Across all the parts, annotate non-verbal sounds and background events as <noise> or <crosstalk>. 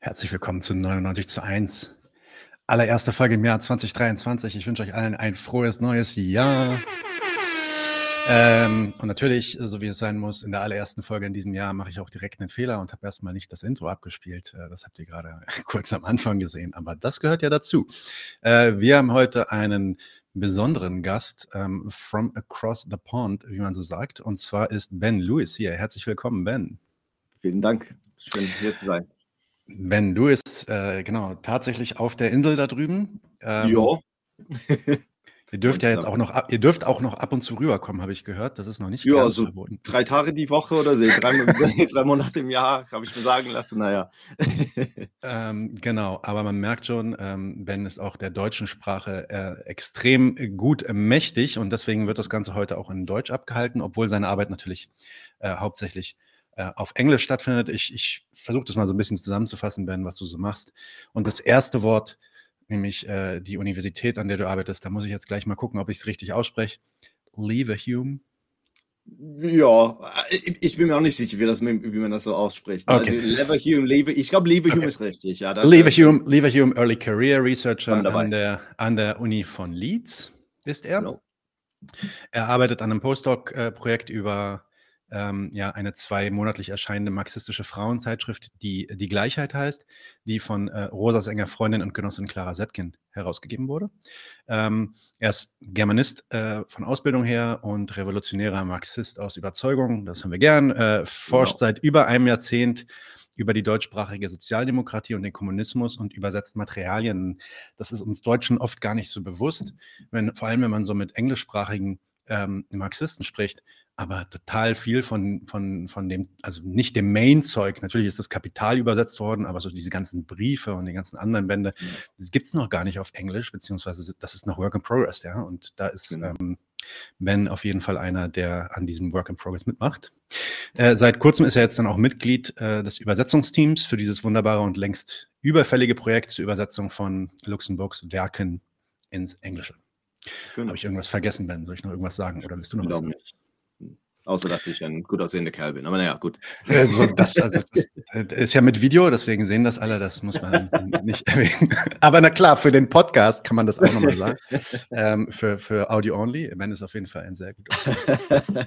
Herzlich willkommen zu 99 zu 1. Allererste Folge im Jahr 2023. Ich wünsche euch allen ein frohes neues Jahr. Ähm, und natürlich, so wie es sein muss, in der allerersten Folge in diesem Jahr mache ich auch direkt einen Fehler und habe erstmal nicht das Intro abgespielt. Äh, das habt ihr gerade <laughs> kurz am Anfang gesehen, aber das gehört ja dazu. Äh, wir haben heute einen besonderen Gast ähm, from across the pond, wie man so sagt. Und zwar ist Ben Lewis hier. Herzlich willkommen, Ben. Vielen Dank. Schön hier zu sein. Ben Lewis, äh, genau, tatsächlich auf der Insel da drüben. Ähm, ja. <laughs> Ihr dürft ja jetzt auch noch ab, ihr dürft auch noch ab und zu rüberkommen, habe ich gehört. Das ist noch nicht ja, ganz so verboten. Drei Tage die Woche oder so, drei, <laughs> drei Monate im Jahr, habe ich mir sagen lassen, naja. <laughs> ähm, genau, aber man merkt schon, ähm, Ben ist auch der deutschen Sprache äh, extrem gut äh, mächtig und deswegen wird das Ganze heute auch in Deutsch abgehalten, obwohl seine Arbeit natürlich äh, hauptsächlich äh, auf Englisch stattfindet. Ich, ich versuche das mal so ein bisschen zusammenzufassen, Ben, was du so machst. Und das erste Wort, nämlich äh, die Universität, an der du arbeitest. Da muss ich jetzt gleich mal gucken, ob ich es richtig ausspreche. Leverhulme. Ja, ich bin mir auch nicht sicher, wie, das, wie man das so ausspricht. Okay. Also Leverhulme, Lever, ich glaube, Leverhulme okay. ist richtig. Ja, Leverhulme, Leverhulme Early Career Researcher an der, an der Uni von Leeds ist er. Genau. Er arbeitet an einem Postdoc-Projekt über ähm, ja, eine zweimonatlich erscheinende marxistische Frauenzeitschrift, die Die Gleichheit heißt, die von äh, Rosas enger Freundin und Genossin Clara Setkin herausgegeben wurde. Ähm, er ist Germanist äh, von Ausbildung her und revolutionärer Marxist aus Überzeugung, das haben wir gern, äh, forscht genau. seit über einem Jahrzehnt über die deutschsprachige Sozialdemokratie und den Kommunismus und übersetzt Materialien. Das ist uns Deutschen oft gar nicht so bewusst, wenn, vor allem wenn man so mit englischsprachigen ähm, Marxisten spricht, aber total viel von, von, von dem, also nicht dem Main-Zeug, natürlich ist das Kapital übersetzt worden, aber so diese ganzen Briefe und die ganzen anderen Bände, ja. das gibt es noch gar nicht auf Englisch, beziehungsweise das ist noch Work in Progress, ja. Und da ist genau. ähm, Ben auf jeden Fall einer, der an diesem Work in Progress mitmacht. Äh, seit kurzem ist er jetzt dann auch Mitglied äh, des Übersetzungsteams für dieses wunderbare und längst überfällige Projekt zur Übersetzung von Luxemburgs Werken ins Englische. Genau. Habe ich irgendwas vergessen, Ben? Soll ich noch irgendwas sagen oder willst du noch was sagen? Nicht. Außer, dass ich ein gut aussehender Kerl bin. Aber naja, gut. <laughs> Also das, also das, ist ja mit Video, deswegen sehen das alle, das muss man <laughs> nicht erwähnen. Aber na klar, für den Podcast kann man das auch nochmal sagen. ähm, für, für Audio Only, Ben ist auf jeden Fall ein sehr guter. <laughs>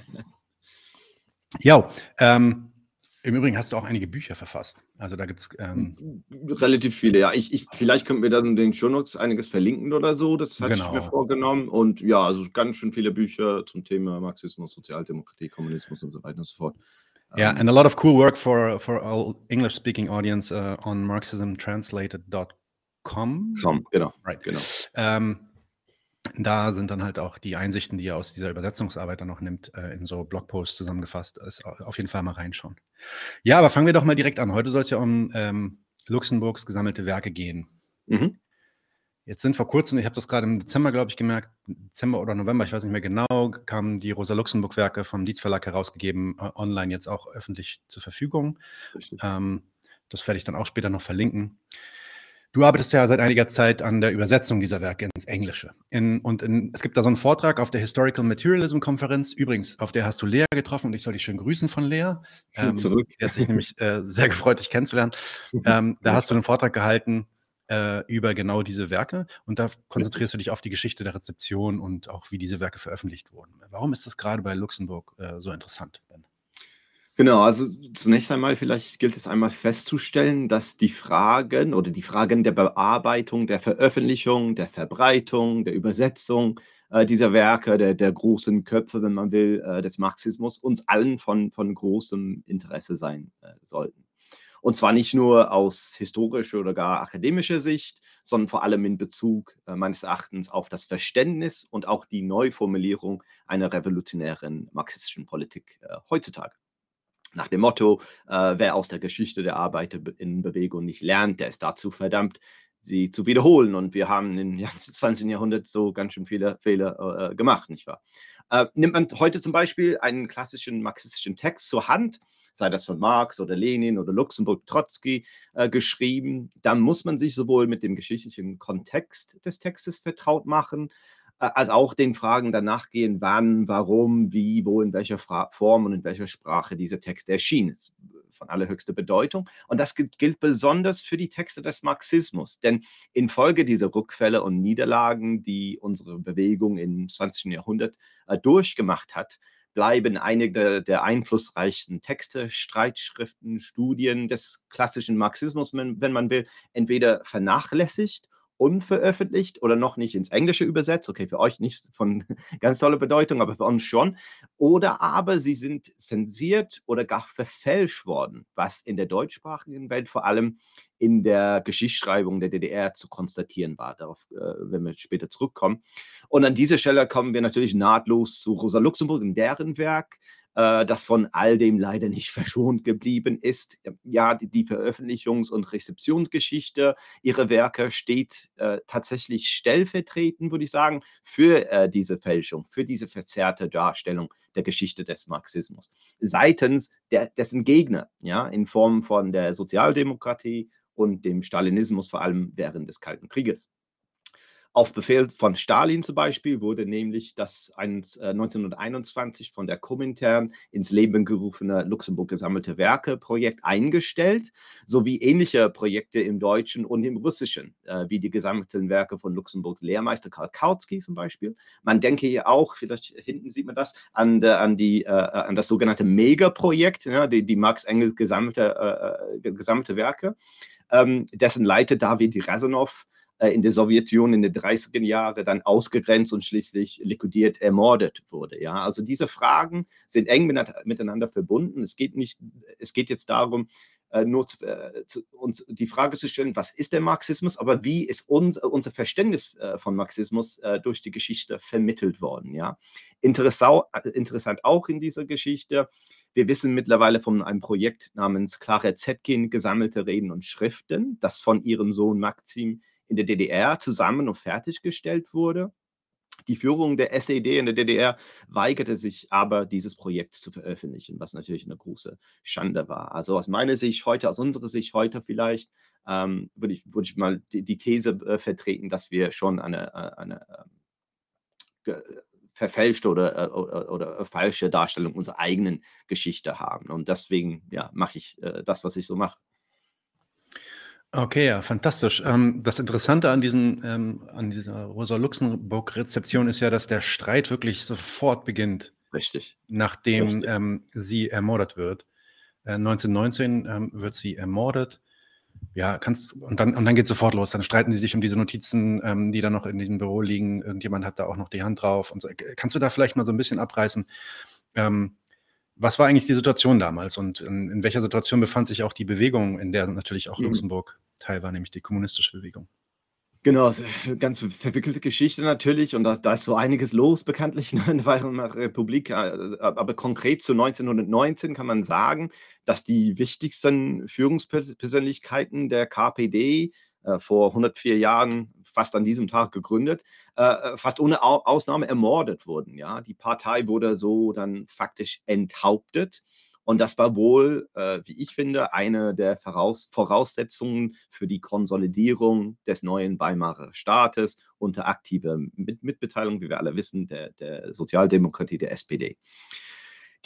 ja, ähm, im Übrigen hast du auch einige Bücher verfasst. Also da gibt es. Ähm Relativ viele, ja. Ich, ich, vielleicht könnten wir dann in den Shownotes einiges verlinken oder so. Das hatte genau. ich mir genau. vorgenommen. Und ja, also ganz schön viele Bücher zum Thema Marxismus, Sozialdemokratie, Kommunismus und so weiter und so fort. Yeah, um, and a lot of cool work for for all English-speaking audience uh, on marxismtranslated.com. Com, genau. Right. genau. Um, da sind dann halt auch die Einsichten, die er aus dieser Übersetzungsarbeit dann noch nimmt, äh, in so Blogposts zusammengefasst. Ist auf jeden Fall mal reinschauen. Ja, aber fangen wir doch mal direkt an. Heute soll es ja um ähm, Luxemburgs gesammelte Werke gehen. Mhm. Jetzt sind vor kurzem, ich habe das gerade im Dezember, glaube ich, gemerkt, Dezember oder November, ich weiß nicht mehr genau, kamen die Rosa-Luxemburg-Werke vom Dietz Verlag herausgegeben, äh, online jetzt auch öffentlich zur Verfügung. Ähm, das werde ich dann auch später noch verlinken. Du arbeitest ja seit einiger Zeit an der Übersetzung dieser Werke ins Englische. In, und in, es gibt da so einen Vortrag auf der Historical Materialism Konferenz. Übrigens, auf der hast du Lea getroffen und ich soll dich schön grüßen von Lea. Ähm, zurück. Die hat sich nämlich äh, sehr gefreut, dich kennenzulernen. <laughs> Ähm, da hast du einen Vortrag gehalten äh, über genau diese Werke und da konzentrierst du dich auf die Geschichte der Rezeption und auch, wie diese Werke veröffentlicht wurden. Warum ist das gerade bei Luxemburg äh, so interessant? Ben? Genau, also zunächst einmal vielleicht gilt es einmal festzustellen, dass die Fragen oder die Fragen der Bearbeitung, der Veröffentlichung, der Verbreitung, der Übersetzung äh, dieser Werke, der, der großen Köpfe, wenn man will, äh, des Marxismus uns allen von, von großem Interesse sein äh, sollten. Und zwar nicht nur aus historischer oder gar akademischer Sicht, sondern vor allem in Bezug äh, meines Erachtens auf das Verständnis und auch die Neuformulierung einer revolutionären marxistischen Politik äh, heutzutage. Nach dem Motto, äh, wer aus der Geschichte der Arbeiterinnenbewegung nicht lernt, der ist dazu verdammt, sie zu wiederholen. Und wir haben im <laughs> 20. Jahrhundert so ganz schön viele Fehler äh, gemacht, nicht wahr? Äh, nimmt man heute zum Beispiel einen klassischen marxistischen Text zur Hand, sei das von Marx oder Lenin oder Luxemburg Trotzki äh, geschrieben, dann muss man sich sowohl mit dem geschichtlichen Kontext des Textes vertraut machen, als auch den Fragen danach gehen, wann, warum, wie, wo, in welcher Fra Form und in welcher Sprache dieser Text erschien. von allerhöchster Bedeutung. Und das gilt besonders für die Texte des Marxismus. Denn infolge dieser Rückfälle und Niederlagen, die unsere Bewegung im 20. Jahrhundert äh, durchgemacht hat, bleiben einige der einflussreichsten Texte, Streitschriften, Studien des klassischen Marxismus, wenn man will, entweder vernachlässigt unveröffentlicht oder noch nicht ins Englische übersetzt. Okay, für euch nicht von <laughs> ganz toller Bedeutung, aber für uns schon. Oder aber sie sind zensiert oder gar verfälscht worden, was in der deutschsprachigen Welt vor allem in der Geschichtsschreibung der DDR zu konstatieren war. Darauf äh, werden wir später zurückkommen. Und an dieser Stelle kommen wir natürlich nahtlos zu Rosa Luxemburg und deren Werk äh, das von all dem leider nicht <laughs> verschont geblieben ist. Ja, die, die Veröffentlichungs- und Rezeptionsgeschichte ihrer Werke steht äh, tatsächlich stellvertretend, würde ich sagen, für äh, diese Fälschung, für diese verzerrte Darstellung der Geschichte des Marxismus seitens der, dessen Gegner, ja, in Form von der Sozialdemokratie und dem Stalinismus, vor allem während des Kalten Krieges. Auf Befehl von Stalin zum Beispiel wurde nämlich das 1921 äh, von der Komintern ins Leben gerufene Luxemburg gesammelte Werke Projekt eingestellt, sowie ähnliche Projekte im Deutschen und im Russischen, äh, wie die gesammelten Werke von Luxemburgs Lehrmeister Karl Kautsky zum Beispiel. Man denke hier auch, vielleicht hinten sieht man das, an, an, die, äh, an das sogenannte Mega-Projekt, ja, die, die Marx Engels gesammelte, gesammelte Werke, ähm, dessen Leiter David Razanov äh, in der Sowjetunion in den 30er Jahren dann ausgegrenzt und schließlich liquidiert, ermordet wurde. Ja, also diese Fragen sind eng miteinander verbunden. Es geht nicht, es geht jetzt darum, äh, nur zu, äh, zu, uns die Frage zu stellen, was ist der Marxismus, aber wie ist uns, unser Verständnis äh, von Marxismus äh, durch die Geschichte vermittelt worden. Ja? Interessau, äh, interessant auch in dieser Geschichte, wir wissen mittlerweile von einem Projekt namens Clara Zetkin, gesammelte Reden und Schriften, das von ihrem Sohn Maxim in der DDR zusammen und fertiggestellt wurde. Die Führung der SED in der DDR weigerte sich aber, dieses Projekt zu veröffentlichen, was natürlich eine große Schande war. Also aus meiner Sicht heute, aus unserer Sicht heute vielleicht, ähm, würde, ich, würde ich mal die, die These äh, vertreten, dass wir schon eine, äh, eine äh, verfälschte oder, äh, oder, falsche Darstellung unserer eigenen Geschichte haben. Und deswegen ja, mache ich äh, das, was ich so mache. Okay, ja, fantastisch. Ähm, das Interessante an diesen ähm, an dieser Rosa-Luxemburg-Rezeption ist ja, dass der Streit wirklich sofort beginnt, Richtig. nachdem Richtig. Ähm, sie ermordet wird. Äh, 1919 ähm, wird sie ermordet. Ja, kannst und dann und dann geht sofort los. Dann streiten sie sich um diese Notizen, ähm, die da noch in diesem Büro liegen. Irgendjemand hat da auch noch die Hand drauf und so. Kannst du da vielleicht mal so ein bisschen abreißen? Was war eigentlich die Situation damals und in, in, welcher Situation befand sich auch die Bewegung, in der natürlich auch mhm. Luxemburg Teil war, nämlich die kommunistische Bewegung? Genau, eine ganz verwickelte Geschichte natürlich und da, da ist so einiges los bekanntlich <laughs> in der Weimarer Republik. Äh, aber konkret zu 1919 kann man sagen, dass die wichtigsten Führungspersönlichkeiten der KPD äh, vor 104 Jahren, fast an diesem Tag gegründet, äh, äh fast ohne Ausnahme ermordet wurden. Ja? Die Partei wurde so dann faktisch enthauptet. Und das war wohl, äh, wie ich finde, eine der Voraus Voraussetzungen für die Konsolidierung des neuen Weimarer Staates unter aktiver Mit Mitbeteiligung, wie wir alle wissen, der, der Sozialdemokratie, der SPD.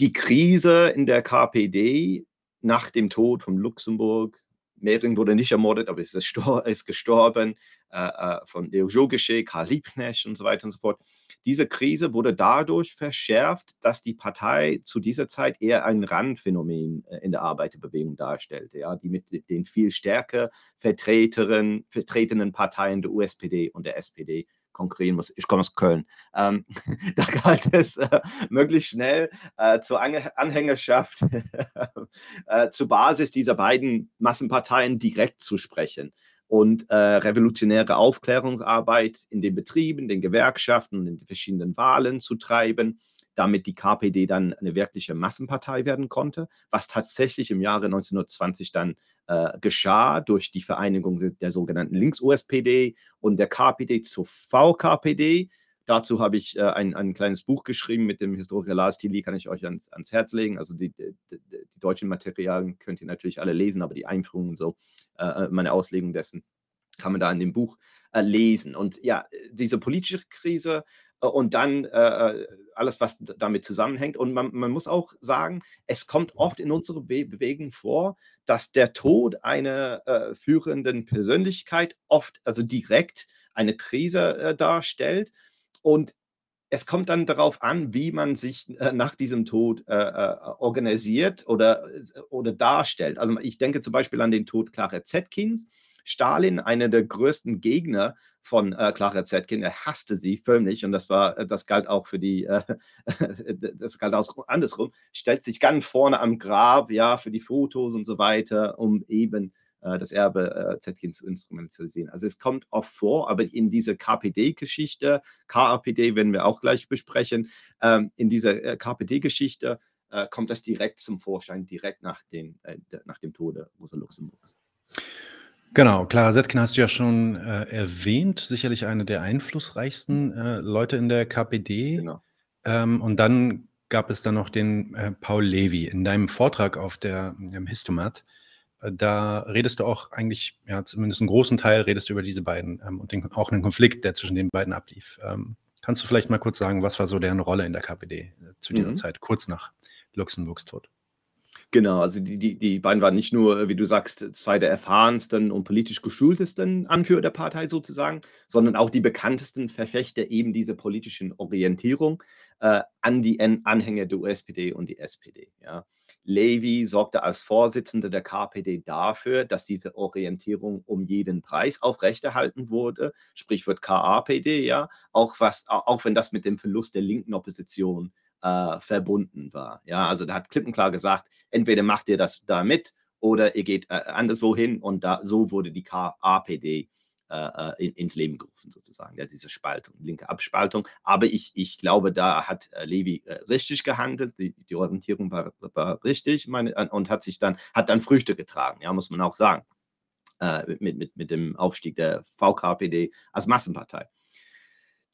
Die Krise in der KPD nach dem Tod von Luxemburg Mehring wurde nicht ermordet, aber ist, <laughs> ist gestorben, äh, äh von Leo Jogesche, Karl Liebknecht und so weiter und so fort. Diese Krise wurde dadurch verschärft, dass die Partei zu dieser Zeit eher ein Randphänomen äh, in der Arbeiterbewegung darstellte, ja, die mit den viel stärker vertretenen Parteien der USPD und der SPD konkurrieren muss. Ich komme aus Köln. Ähm, <laughs> da galt es äh, möglichst schnell äh, zur Anhängerschaft, <laughs> äh, zur Basis dieser beiden Massenparteien direkt zu sprechen und äh, revolutionäre Aufklärungsarbeit in den Betrieben, den Gewerkschaften und in den verschiedenen Wahlen zu treiben damit die KPD dann eine wirkliche Massenpartei werden konnte, was tatsächlich im Jahre 1920 dann äh, geschah durch die Vereinigung der sogenannten Links-USPD und der KPD zur VKPD. Dazu habe ich äh, ein, ein kleines Buch geschrieben mit dem Historiker Lars Tilly, kann ich euch ans, ans Herz legen. Also die, die, die, deutschen Materialien könnt ihr natürlich alle lesen, aber die Einführung und so, äh, äh meine Auslegung dessen kann man da in dem Buch äh, lesen. Und ja, diese politische Krise und dann äh, alles, was damit zusammenhängt. Und man, man, muss auch sagen, es kommt oft in unserer Be Bewegung vor, dass der Tod einer äh, führenden Persönlichkeit oft, also direkt eine Krise äh, darstellt. Und es kommt dann darauf an, wie man sich äh, nach diesem Tod äh, äh, organisiert oder, oder darstellt. Also ich denke zum Beispiel an den Tod Clara Zetkins. Stalin, einer der größten Gegner von äh, Clara Zetkin, er hasste sie förmlich und das war, äh, das galt auch für die, äh, <laughs> das galt auch andersrum, stellt sich ganz vorne am Grab, ja, für die Fotos und so weiter, um eben äh, das Erbe äh, Zetkin zu instrumentalisieren. Also es kommt oft vor, aber in dieser KPD-Geschichte, KAPD werden wir auch gleich besprechen, ähm, in dieser äh, KPD-Geschichte kommt das direkt zum Vorschein, direkt nach, äh, nach dem Tode Rosa Luxemburgs. Genau, Clara Zetkin hast du ja schon äh, erwähnt, sicherlich eine der einflussreichsten äh, Leute in der KPD. Genau. Ähm, und dann gab es dann noch den äh, Paul Levy. In deinem Vortrag auf der im Histomat äh, da redest du auch eigentlich, ja, zumindest einen großen Teil redest du über diese beiden ähm, und den, auch einen Konflikt, der zwischen den beiden ablief. Ähm, kannst du vielleicht mal kurz sagen, was war so deren Rolle in der KPD äh, zu dieser mhm. Zeit, kurz nach Luxemburgs Tod? Genau, also die, die, die beiden waren nicht nur, wie du sagst, zwei der erfahrensten und politisch geschultesten Anführer der Partei sozusagen, sondern auch die bekanntesten Verfechter eben dieser politischen Orientierung äh, an die Anhänger der USPD und die SPD. Ja. Levy sorgte als Vorsitzender der KPD dafür, dass diese Orientierung um jeden Preis aufrechterhalten wurde, Sprichwort KAPD, ja, auch, was, auch wenn das mit dem Verlust der linken Opposition äh, verbunden war. Ja, also da hat klippenklar gesagt, entweder macht ihr das da mit oder ihr geht äh, anderswo hin und da, so wurde die KAPD äh, äh, in, ins Leben gerufen, sozusagen. Ja, diese Spaltung, linke Abspaltung. Aber ich, ich glaube, da hat äh, Levi äh, richtig gehandelt. Die, die Orientierung war, war richtig meine, und hat sich dann, hat dann Früchte getragen, ja, muss man auch sagen. Äh, mit, mit, mit dem Aufstieg der VKPD als Massenpartei.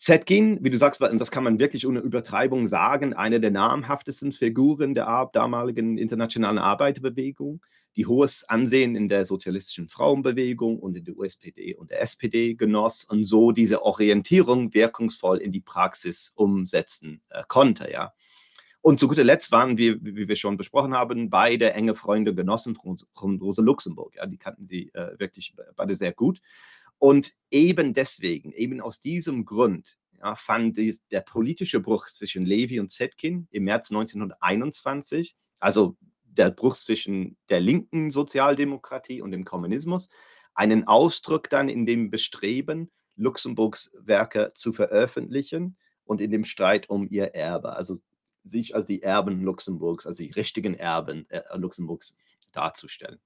Zetkin, wie du sagst, das kann man wirklich ohne Übertreibung sagen, eine der namhaftesten Figuren der damaligen internationalen Arbeiterbewegung, die hohes Ansehen in der sozialistischen Frauenbewegung und in der USPD und der SPD genoss und so diese Orientierung wirkungsvoll in die Praxis umsetzen äh, konnte. Ja. Und zu guter Letzt waren wir, wie wir schon besprochen haben, beide enge Freunde, Genossen von, von Rosa Luxemburg. Ja, die kannten sie äh, wirklich beide sehr gut. Und eben deswegen, eben aus diesem Grund, ja, fand dies, der politische Bruch zwischen Levi und Zetkin im März 1921, also der Bruch zwischen der linken Sozialdemokratie und dem Kommunismus, einen Ausdruck dann in dem Bestreben, Luxemburgs Werke zu veröffentlichen und in dem Streit um ihr Erbe, also sich als die Erben Luxemburgs, als die richtigen Erben äh, Luxemburgs darzustellen.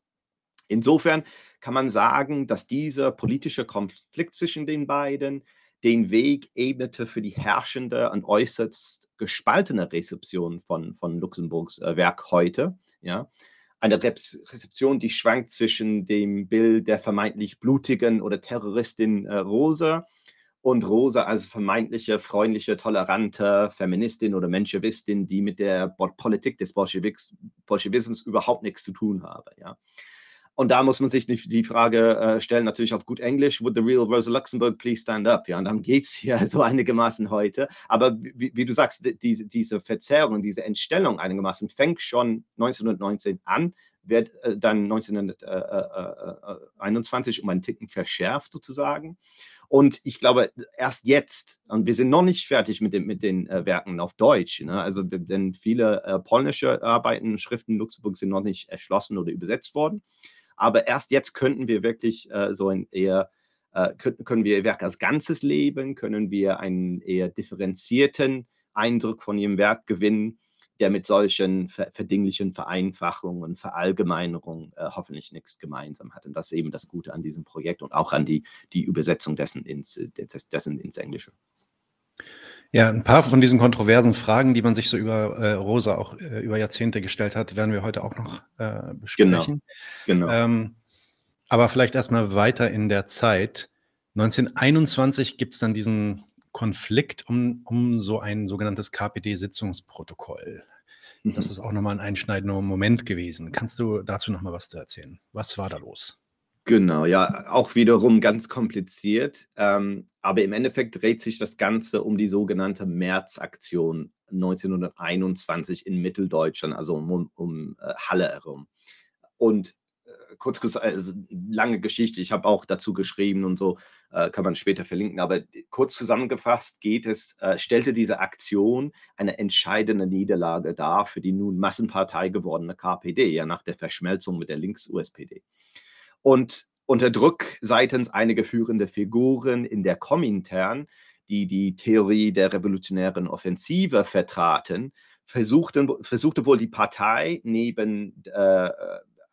Insofern kann man sagen, dass dieser politische Konflikt zwischen den beiden den Weg ebnete für die herrschende und äußerst gespaltene Rezeption von, von Luxemburgs äh, Werk heute. Ja? Eine Rezeption, die schwankt zwischen dem Bild der vermeintlich blutigen oder Terroristin äh, Rosa und Rosa als vermeintliche, freundliche, tolerante Feministin oder Menschewistin, die mit der Politik des Bolschewismus überhaupt nichts zu tun habe. Ja? Und da muss man sich die Frage äh, stellen, natürlich auf gut Englisch, would the real Rosa Luxemburg please stand up? Ja, und darum geht es hier <laughs> so einigermaßen heute. Aber wie, wie, du sagst, diese, diese Verzerrung, diese Entstellung einigermaßen fängt schon 1919 an, wird äh, dann 1921 um einen Ticken verschärft sozusagen. Und ich glaube, erst jetzt, und wir sind noch nicht fertig mit, dem, mit den äh, Werken auf Deutsch, ne? also denn viele äh, polnische Arbeiten, Schriften Luxemburg sind noch nicht erschlossen oder übersetzt worden. Aber erst jetzt könnten wir wirklich äh, so ein eher, äh, können, können wir ihr Werk als Ganzes leben, können wir einen eher differenzierten Eindruck von ihrem Werk gewinnen, der mit solchen verdinglichen Vereinfachungen, Verallgemeinerungen äh, hoffentlich nichts gemeinsam hat. Und das ist eben das Gute an diesem Projekt und auch an die, die Übersetzung dessen ins, dessen ins Englische. Ja, ein paar von diesen kontroversen Fragen, die man sich so über äh, Rosa auch äh, über Jahrzehnte gestellt hat, werden wir heute auch noch äh, besprechen. Genau. genau. Ähm, aber vielleicht erstmal weiter in der Zeit. 1921 gibt es dann diesen Konflikt um, um so ein sogenanntes KPD-Sitzungsprotokoll. Mhm. Das ist auch nochmal ein einschneidender Moment gewesen. Kannst du dazu nochmal was erzählen? Was war da los? Genau, ja, auch wiederum ganz kompliziert. Ähm, aber im Endeffekt dreht sich das Ganze um die sogenannte Märzaktion 1921 in Mitteldeutschland, also um, um äh, Halle herum. Und äh, kurz gesagt, also lange Geschichte, ich habe auch dazu geschrieben und so, äh, kann man später verlinken, aber kurz zusammengefasst geht es, äh, stellte diese Aktion eine entscheidende Niederlage dar für die nun Massenpartei gewordene KPD, ja nach der Verschmelzung mit der Links-USPD. Und unter Druck seitens einiger führender Figuren in der Komintern, die die Theorie der revolutionären Offensive vertraten, versuchten, versuchte wohl die Partei neben äh,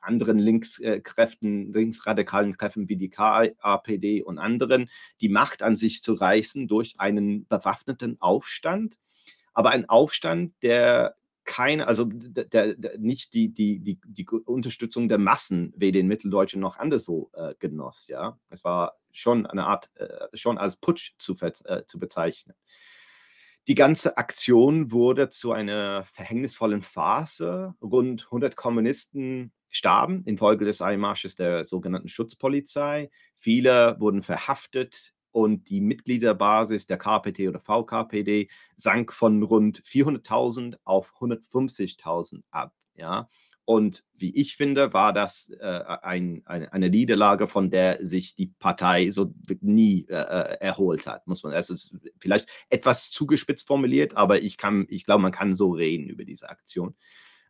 anderen Linkskräften, linksradikalen Kräften wie die KAPD und anderen, die Macht an sich zu reißen durch einen bewaffneten Aufstand. Aber ein Aufstand, der keine, also der, der, nicht die, die, die, die Unterstützung der Massen wie den Mitteldeutschen noch anderswo äh, genoss. Ja, es war schon eine Art, äh, schon als Putsch zu, äh, zu bezeichnen. Die ganze Aktion wurde zu einer verhängnisvollen Phase. Rund 100 Kommunisten starben infolge des Einmarsches der sogenannten Schutzpolizei. Viele wurden verhaftet, und die Mitgliederbasis der KPT oder VKPD sank von rund 400.000 auf 150.000 ab. Ja? Und wie ich finde, war das äh, ein, eine, eine, Niederlage, von der sich die Partei so nie äh, äh erholt hat, muss man. Es ist vielleicht etwas zugespitzt formuliert, aber ich ich glaube, man kann so reden über diese Aktion.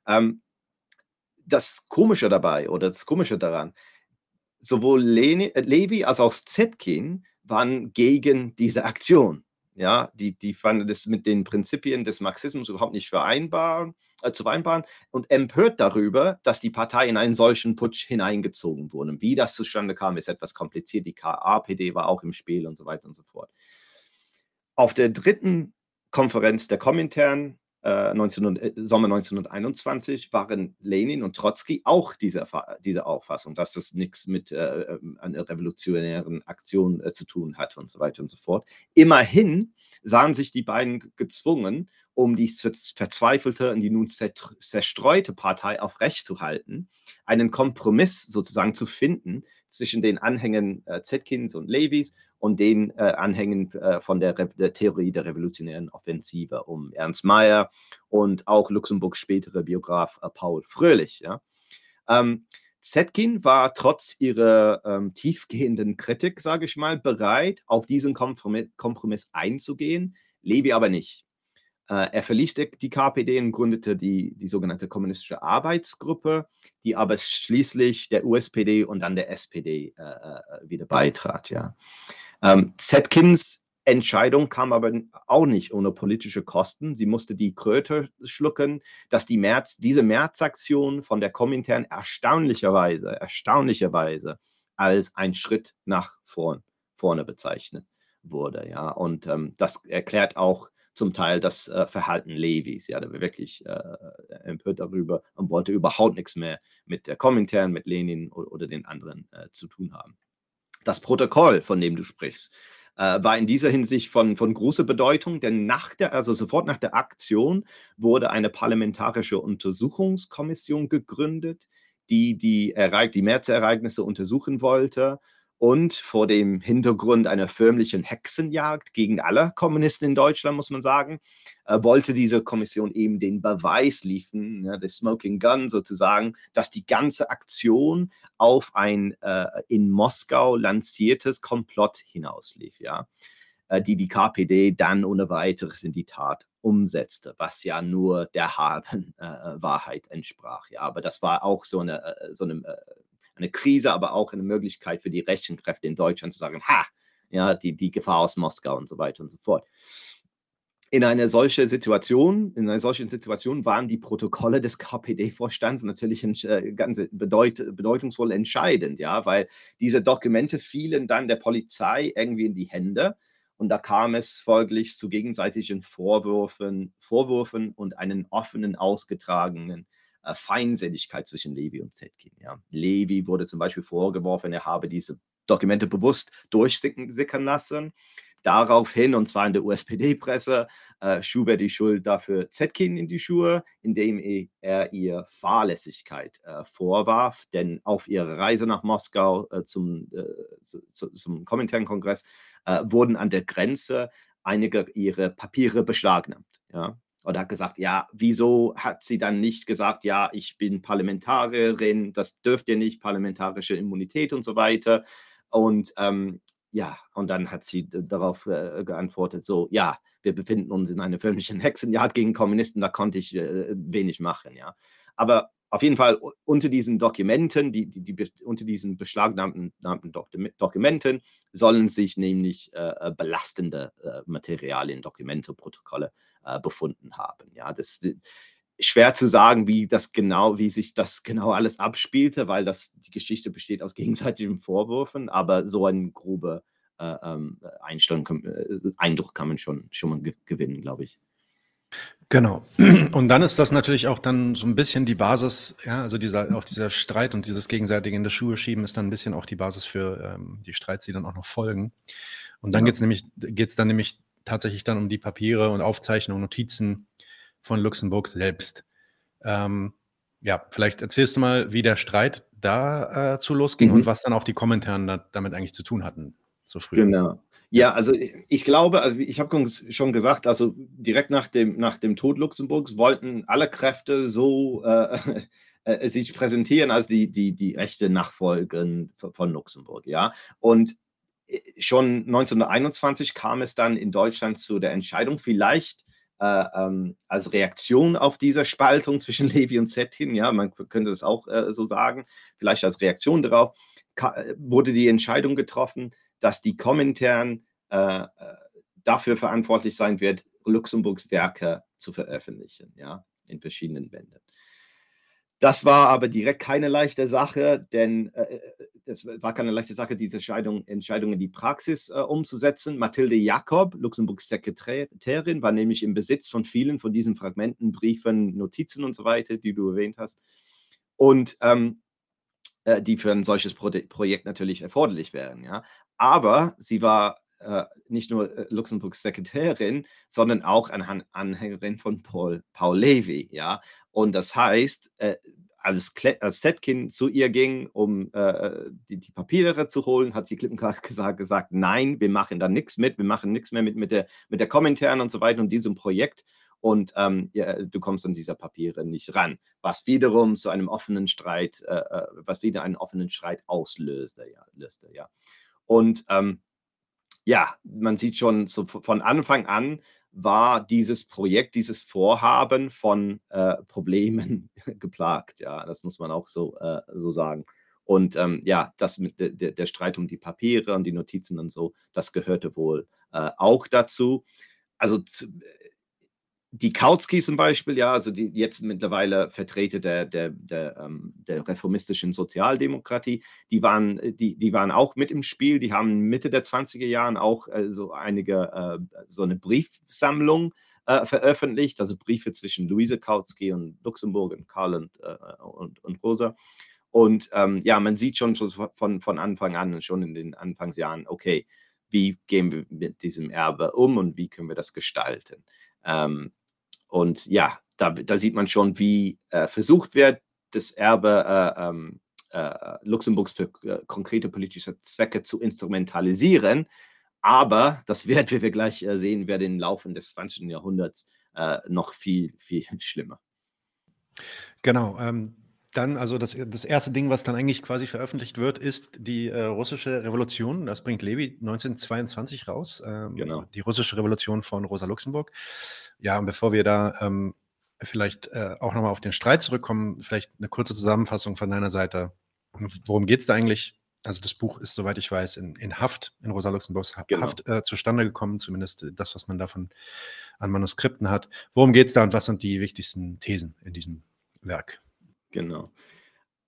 Ähm, das Komische dabei oder das Komische daran, sowohl Leni, äh, Levi als auch Zetkin waren gegen diese Aktion. Ja, die, die fanden das mit den Prinzipien des Marxismus überhaupt nicht vereinbar, äh, zu vereinbaren und empört darüber, dass die Partei in einen solchen Putsch hineingezogen wurde. Wie das zustande kam, ist etwas kompliziert. Die KAPD war auch im Spiel und so weiter und so fort. Auf der dritten Konferenz der Komintern 19, äh, äh, Sommer 1921 waren Lenin und Trotzki auch dieser, dieser Auffassung, dass das nichts mit äh, ähm, einer revolutionären Aktion äh, zu tun hat und so weiter und so fort. Immerhin sahen sich die beiden gezwungen, um die verzweifelte und die nun zerstreute Partei auf zu halten, einen Kompromiss sozusagen zu finden zwischen den Anhängern äh, Zetkins und Levis und den äh, Anhängen äh, von der, der, Theorie der revolutionären Offensive um Ernst Mayr und auch Luxemburgs spätere Biograf äh, Paul Fröhlich. Ja. Ähm, Zetkin war trotz ihrer ähm, tiefgehenden Kritik, sage ich mal, bereit, auf diesen Kompromiss, Kompromiss einzugehen, Levi aber nicht. Äh, er verließ die KPD und gründete die, die sogenannte Kommunistische Arbeitsgruppe, die aber schließlich der USPD und dann der SPD äh, äh, wieder beitrat. Ja. Ähm, Zetkins Entscheidung kam aber auch nicht ohne politische Kosten. Sie musste die Kröte schlucken, dass die März, diese Märzaktion von der Komintern erstaunlicherweise, erstaunlicherweise als ein Schritt nach vorn, vorne bezeichnet wurde. Ja. Und ähm, das erklärt auch zum Teil das äh, Verhalten Levis. Ja, der war wirklich äh, empört darüber und wollte überhaupt nichts mehr mit der Komintern, mit Lenin oder, oder den anderen äh, zu tun haben das Protokoll, von dem du sprichst, äh, war in dieser Hinsicht von, von großer Bedeutung, denn nach der, also sofort nach der Aktion wurde eine parlamentarische Untersuchungskommission gegründet, die die, die Märzereignisse untersuchen wollte und vor dem Hintergrund einer förmlichen Hexenjagd gegen alle Kommunisten in Deutschland, muss man sagen, äh, wollte diese Kommission eben den Beweis liefern, ja, der Smoking Gun sozusagen, dass die ganze Aktion auf ein äh, in Moskau lanciertes Komplott hinauslief, ja, äh, die die KPD dann ohne weiteres in die Tat umsetzte, was ja nur der halben äh, Wahrheit entsprach. Ja, aber das war auch so eine, äh, so eine äh, eine Krise, aber auch eine Möglichkeit für die rechten Kräfte in Deutschland zu sagen, ha, ja, die, die Gefahr aus Moskau und so weiter und so fort. In einer solchen Situation, in einer solchen Situation waren die Protokolle des KPD-Vorstands natürlich äh, ganz bedeut bedeutungsvoll entscheidend, ja, weil diese Dokumente fielen dann der Polizei irgendwie in die Hände und da kam es folglich zu gegenseitigen Vorwürfen, Vorwürfen und einen offenen, ausgetragenen äh, Feindseligkeit zwischen Levi und Zetkin. Ja. Levi wurde zum Beispiel vorgeworfen, er habe diese Dokumente bewusst durchsickern lassen. daraufhin, und zwar in der USPD-Presse, äh, schub er die Schuld dafür Zetkin in die Schuhe, indem er ihr Fahrlässigkeit äh, vorwarf. Denn auf ihrer Reise nach Moskau äh, zum, äh, zu, zum Komintern-Kongress äh, wurden an der Grenze einige ihrer Papiere beschlagnahmt. Ja? Und er hat gesagt, ja, wieso hat sie dann nicht gesagt, ja, ich bin Parlamentarierin, das dürft ihr nicht, parlamentarische Immunität und so weiter. Und ähm, ja, und dann hat sie darauf äh, geantwortet, so, ja, wir befinden uns in einer förmlichen <laughs> Hexenjagd gegen Kommunisten, da konnte ich äh, wenig machen, ja. Aber auf jeden Fall unter diesen Dokumenten, die, die, die unter diesen beschlagnahmten Dokumenten sollen sich nämlich äh, äh, belastende äh, Materialien, Dokumente, Protokolle äh, befunden haben. Ja, das ist schwer zu sagen, wie das genau, wie sich das genau alles abspielte, weil das die Geschichte besteht aus <laughs> gegenseitigen Vorwürfen, aber so ein grober äh, ähm, äh, Eindruck kann man schon, schon mal gewinnen, glaube ich. Genau. <clears throat> Und dann ist das natürlich auch dann so ein bisschen die Basis, ja, also dieser, auch dieser Streit und dieses gegenseitige in die Schuhe schieben ist dann ein bisschen auch die Basis für ähm, die Streits, die dann auch noch folgen. Und dann ja. geht es nämlich, geht's dann nämlich tatsächlich dann um die Papiere und Aufzeichnungen, Notizen von Luxemburg selbst. Ähm, ja, vielleicht erzählst du mal, wie der Streit dazu äh, losging mhm. und was dann auch die Kommentare da, damit eigentlich zu tun hatten, so früh. Genau. Ja, also ich glaube, also ich habe schon gesagt, also direkt nach dem, nach dem Tod Luxemburgs wollten alle Kräfte so äh, <laughs> äh, sich präsentieren als die, die, die rechte Nachfolgen von Luxemburg, ja. Und äh, schon 1921 kam es dann in Deutschland zu der Entscheidung, vielleicht äh, ähm, als Reaktion auf diese Spaltung zwischen <laughs> Levi und Zettin, ja, man könnte das auch äh, so sagen, vielleicht als Reaktion darauf, wurde die Entscheidung getroffen, dass die Komintern äh, äh, dafür verantwortlich sein wird, Luxemburgs Werke zu veröffentlichen, ja, in verschiedenen Bänden. Das war aber direkt keine leichte Sache, denn äh, es war keine leichte Sache, diese Entscheidung, Entscheidung in die Praxis äh, umzusetzen. Mathilde Jakob, Luxemburgs Sekretärin, war nämlich im Besitz von vielen von diesen Fragmenten, Briefen, Notizen und so weiter, die du erwähnt hast. Und ähm, äh, die für ein solches Pro Projekt natürlich erforderlich wären. Ja? Aber sie war äh, nicht nur äh, Luxemburgs Sekretärin, sondern auch eine Anhängerin von Paul, Paul Levy. Ja? Und das heißt, äh, als, als Zetkin zu ihr ging, um äh, die, die, Papiere zu holen, hat sie klipp gesagt, gesagt, nein, wir machen da nichts mit, wir machen nichts mehr mit, mit, der, mit der Kommentaren und so weiter und diesem Projekt und ähm, ja, du kommst an dieser Papiere nicht ran, was wiederum zu einem offenen Streit, äh, äh, was wieder einen offenen Streit auslöste, ja, löste, ja. Und ähm, ja, man sieht schon so von Anfang an war dieses Projekt, dieses Vorhaben von äh, Problemen <laughs> geplagt, ja, das muss man auch so, äh, so sagen. Und ähm, ja, das mit de, de, der Streit um die Papiere und die Notizen und so, das gehörte wohl äh, auch dazu. Also die Kautsky zum Beispiel, ja, also die jetzt mittlerweile Vertreter der, der, der, ähm, der reformistischen Sozialdemokratie, die waren, die, die waren auch mit im Spiel. Die haben Mitte der 20er Jahren auch äh, so einige, äh, so eine Briefsammlung äh, veröffentlicht, also Briefe zwischen Luise Kautsky und Luxemburg und Karl und, äh, und, und Rosa. Und ähm, ja, man sieht schon von, von Anfang an, schon in den Anfangsjahren, okay, wie gehen wir mit diesem Erbe um und wie können wir das gestalten? Ähm, und ja, da, da sieht man schon, wie äh, versucht wird, das Erbe äh, ähm, äh, Luxemburgs für äh, konkrete politische Zwecke zu instrumentalisieren. Aber das wird, wie wir gleich äh, sehen werden, im Laufe des 20. Jahrhunderts äh, noch viel, viel schlimmer. Genau. Ähm, dann, also das, das erste Ding, was dann eigentlich quasi veröffentlicht wird, ist die äh, russische Revolution. Das bringt Levi 1922 raus. Ähm, genau. Die russische Revolution von Rosa Luxemburg. Ja, und bevor wir da ähm, vielleicht äh, auch nochmal auf den Streit zurückkommen, vielleicht eine kurze Zusammenfassung von deiner Seite. Worum geht es da eigentlich? Also das Buch ist, soweit ich weiß, in, in Haft, in Rosa Luxemburgs genau. Haft äh, zustande gekommen, zumindest das, was man davon an Manuskripten hat. Worum geht es da und was sind die wichtigsten Thesen in diesem Werk? Genau.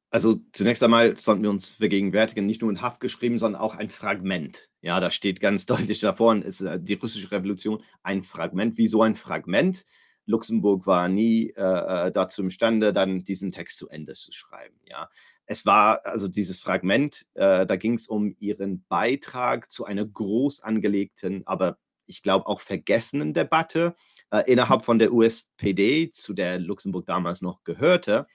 Also zunächst einmal sollten wir uns vergegenwärtigen, nicht nur in Haft geschrieben, sondern auch ein Fragment. Ja, da steht ganz <laughs> deutlich davor, ist äh, die russische Revolution ein Fragment. Wieso ein Fragment? Luxemburg war nie äh, äh, dazu imstande, dann diesen Text zu Ende zu schreiben. Ja, es war also dieses Fragment, äh, da ging es um ihren Beitrag zu einer groß angelegten, aber ich glaube auch vergessenen Debatte äh, innerhalb von der USPD, zu der Luxemburg damals noch gehörte,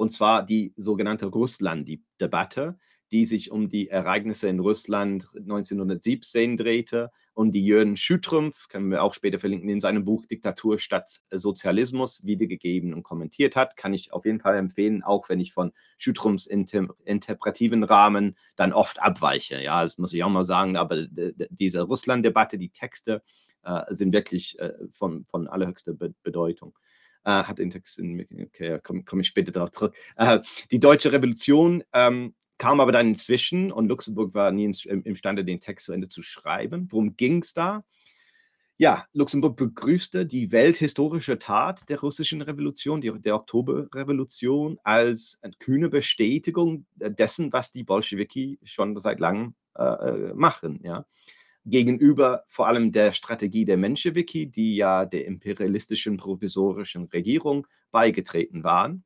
und zwar die sogenannte Russland-Debatte die sich um die Ereignisse in Russland 1917 drehte und die Jürgen Schütrumpf, können wir auch später verlinken, in seinem Buch Diktatur statt Sozialismus wiedergegeben und kommentiert hat. Kann ich auf jeden Fall empfehlen, auch wenn ich von Schütrumpfs inter interpretiven Rahmen dann oft abweiche. Ja, das muss ich auch mal sagen, aber diese Russland-Debatte, die Texte äh, sind wirklich äh, von, von allerhöchster Be Bedeutung. Äh, hat den Text in, okay, komme komm ich später darauf zurück. Äh, die deutsche Revolution ähm, kam aber dann inzwischen und Luxemburg war nie imstande, den Text zu Ende zu schreiben. Worum ging es da? Ja, Luxemburg begrüßte die welthistorische Tat der russischen Revolution, die, der Oktoberrevolution, als eine kühne Bestätigung dessen, was die Bolschewiki schon seit langem äh, äh, machen. Ja. Gegenüber vor allem der Strategie der Menschewiki, die ja der imperialistischen provisorischen Regierung beigetreten waren.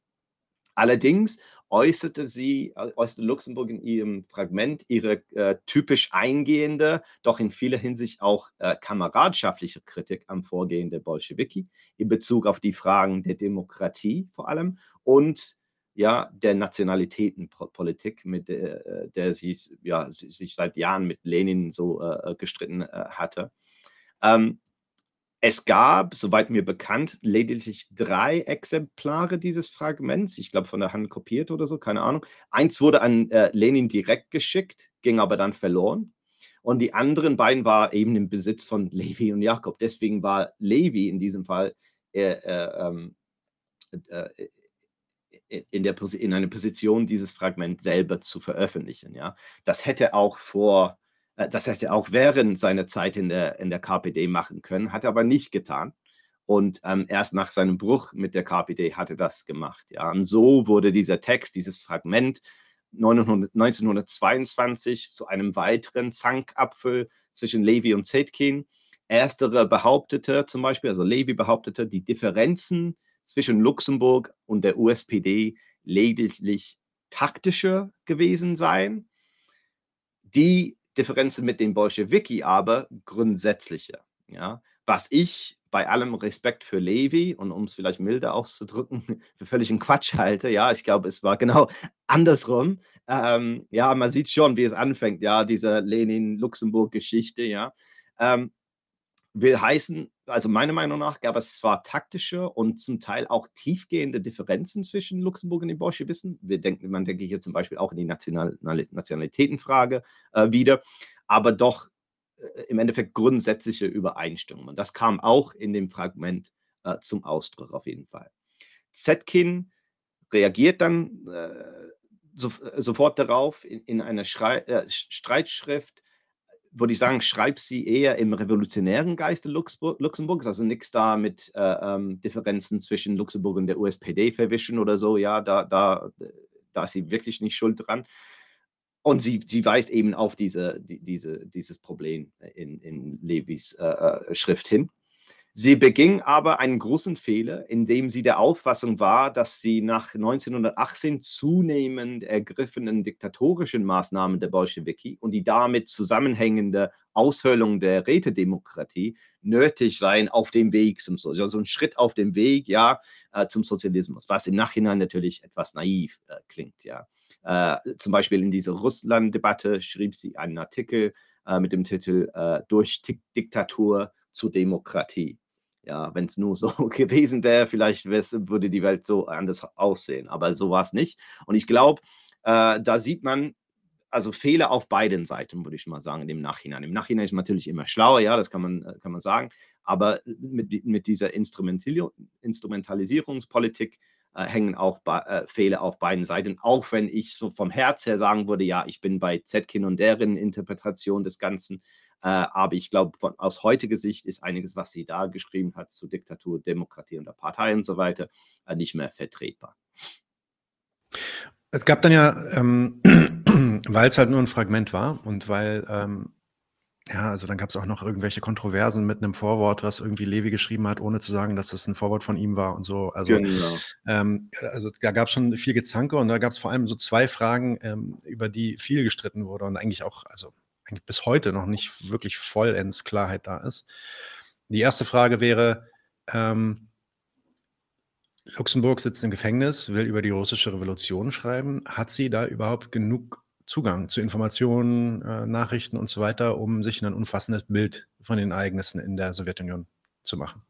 Allerdings äußerte sie, äh, äußerte Luxemburg in ihrem Fragment ihre äh, typisch eingehende, doch in vieler Hinsicht auch äh, kameradschaftliche Kritik am Vorgehen der Bolschewiki in Bezug auf die Fragen der Demokratie vor allem und ja, der Nationalitätenpolitik, mit der, äh, der sie ja, sich seit Jahren mit Lenin so äh, äh gestritten äh, hatte. Ähm, es gab, soweit mir bekannt, lediglich drei Exemplare dieses Fragments. Ich glaube, von der Hand kopiert oder so, keine Ahnung. Eins wurde an äh, Lenin direkt geschickt, ging aber dann verloren. Und die anderen beiden waren eben im Besitz von <laughs> Levi und Jakob. Deswegen war Levi in diesem Fall äh, äh, ähm, äh in, der, in einer Position, dieses Fragment selber zu veröffentlichen. Ja? Das hätte auch vor äh, das hätte auch während seiner Zeit in der, in der KPD machen können, hat er aber nicht getan. Und ähm, erst nach seinem Bruch mit der KPD hat er das gemacht. Ja. Und so wurde dieser Text, dieses Fragment 900, 1922 zu einem weiteren Zankapfel zwischen Levi und Zetkin. Erstere behauptete zum Beispiel, also Levi behauptete, die Differenzen zwischen Luxemburg und der USPD lediglich taktische gewesen seien, die Differenzen mit den Bolschewiki aber grundsätzliche. Ja? Was ich bei allem Respekt für Levi und um es vielleicht milder auszudrücken, <laughs> für völligen Quatsch halte. Ja, ich glaube, es war genau andersrum. Ähm, ja, man sieht schon, wie es anfängt. Ja, diese Lenin-Luxemburg-Geschichte. Ja, ähm, will heißen, also meiner Meinung nach gab es zwar taktische und zum Teil auch tiefgehende Differenzen zwischen Luxemburg und den Bolschewissen. Wir denken, man denke hier zum Beispiel auch in die National Nationalitätenfrage äh, wieder, aber doch äh, im Endeffekt grundsätzliche Übereinstimmungen. Und das kam auch in dem Fragment äh, zum Ausdruck auf jeden Fall. Zetkin reagiert dann äh, so, sofort darauf in, in einer Schrei äh, Streitschrift würde ich sagen, schreib sie eher im revolutionären Geiste Luxemburg, Luxemburgs, also nichts da mit äh, ähm, Differenzen zwischen Luxemburg und der USPD verwischen oder so, ja, da, da, da ist sie wirklich nicht schuld dran. Und sie, sie weist eben auf diese, die, diese, dieses Problem in, in Levis äh, äh Schrift hin. Sie beging aber einen großen Fehler, indem sie der Auffassung war, dass sie nach 1918 zunehmend ergriffenen diktatorischen Maßnahmen der Bolschewiki und die damit zusammenhängende Aushöhlung der Rätedemokratie nötig seien auf dem Weg zum Sozialismus, also ein Schritt auf dem Weg, ja, äh, zum Sozialismus, was im Nachhinein natürlich etwas naiv äh, klingt, ja. Äh, zum Beispiel in dieser Russland-Debatte schrieb sie einen Artikel äh, mit dem Titel äh, Durch Diktatur zur Demokratie ja, wenn es nur so <laughs> gewesen wäre, vielleicht würde die Welt so anders aussehen. Aber so war es nicht. Und ich glaube, äh, da sieht man also Fehler auf beiden Seiten, würde ich mal sagen, im Nachhinein. Im Nachhinein ist man natürlich immer schlauer, ja, das kann man, äh, kann man sagen. Aber mit, mit dieser Instrumentalisierungspolitik äh, hängen auch äh, Fehler auf beiden Seiten. Auch wenn ich so vom Herz her sagen würde, ja, ich bin bei Zetkin und deren Interpretation des Ganzen. Äh, aber ich glaube, aus heutiger Sicht ist einiges, was sie da geschrieben hat zu Diktatur, Demokratie und der Partei und so weiter, äh, nicht mehr vertretbar. Es gab dann ja, ähm, <clears throat> weil es halt nur ein Fragment war und weil ähm, ja, also dann gab es auch noch irgendwelche Kontroversen mit einem Vorwort, was irgendwie Levi geschrieben hat, ohne zu sagen, dass das ein Vorwort von ihm war und so. Also, genau. ähm, also da gab es schon viel Gezanke und da gab es vor allem so zwei Fragen, ähm, über die viel gestritten wurde und eigentlich auch, also eigentlich bis heute noch nicht wirklich vollends Klarheit da ist. Die erste Frage wäre, ähm, Luxemburg sitzt im Gefängnis, will über die russische Revolution schreiben. Hat sie da überhaupt genug Zugang zu Informationen, äh, Nachrichten und so weiter, um sich ein umfassendes Bild von den Ereignissen in der Sowjetunion zu machen?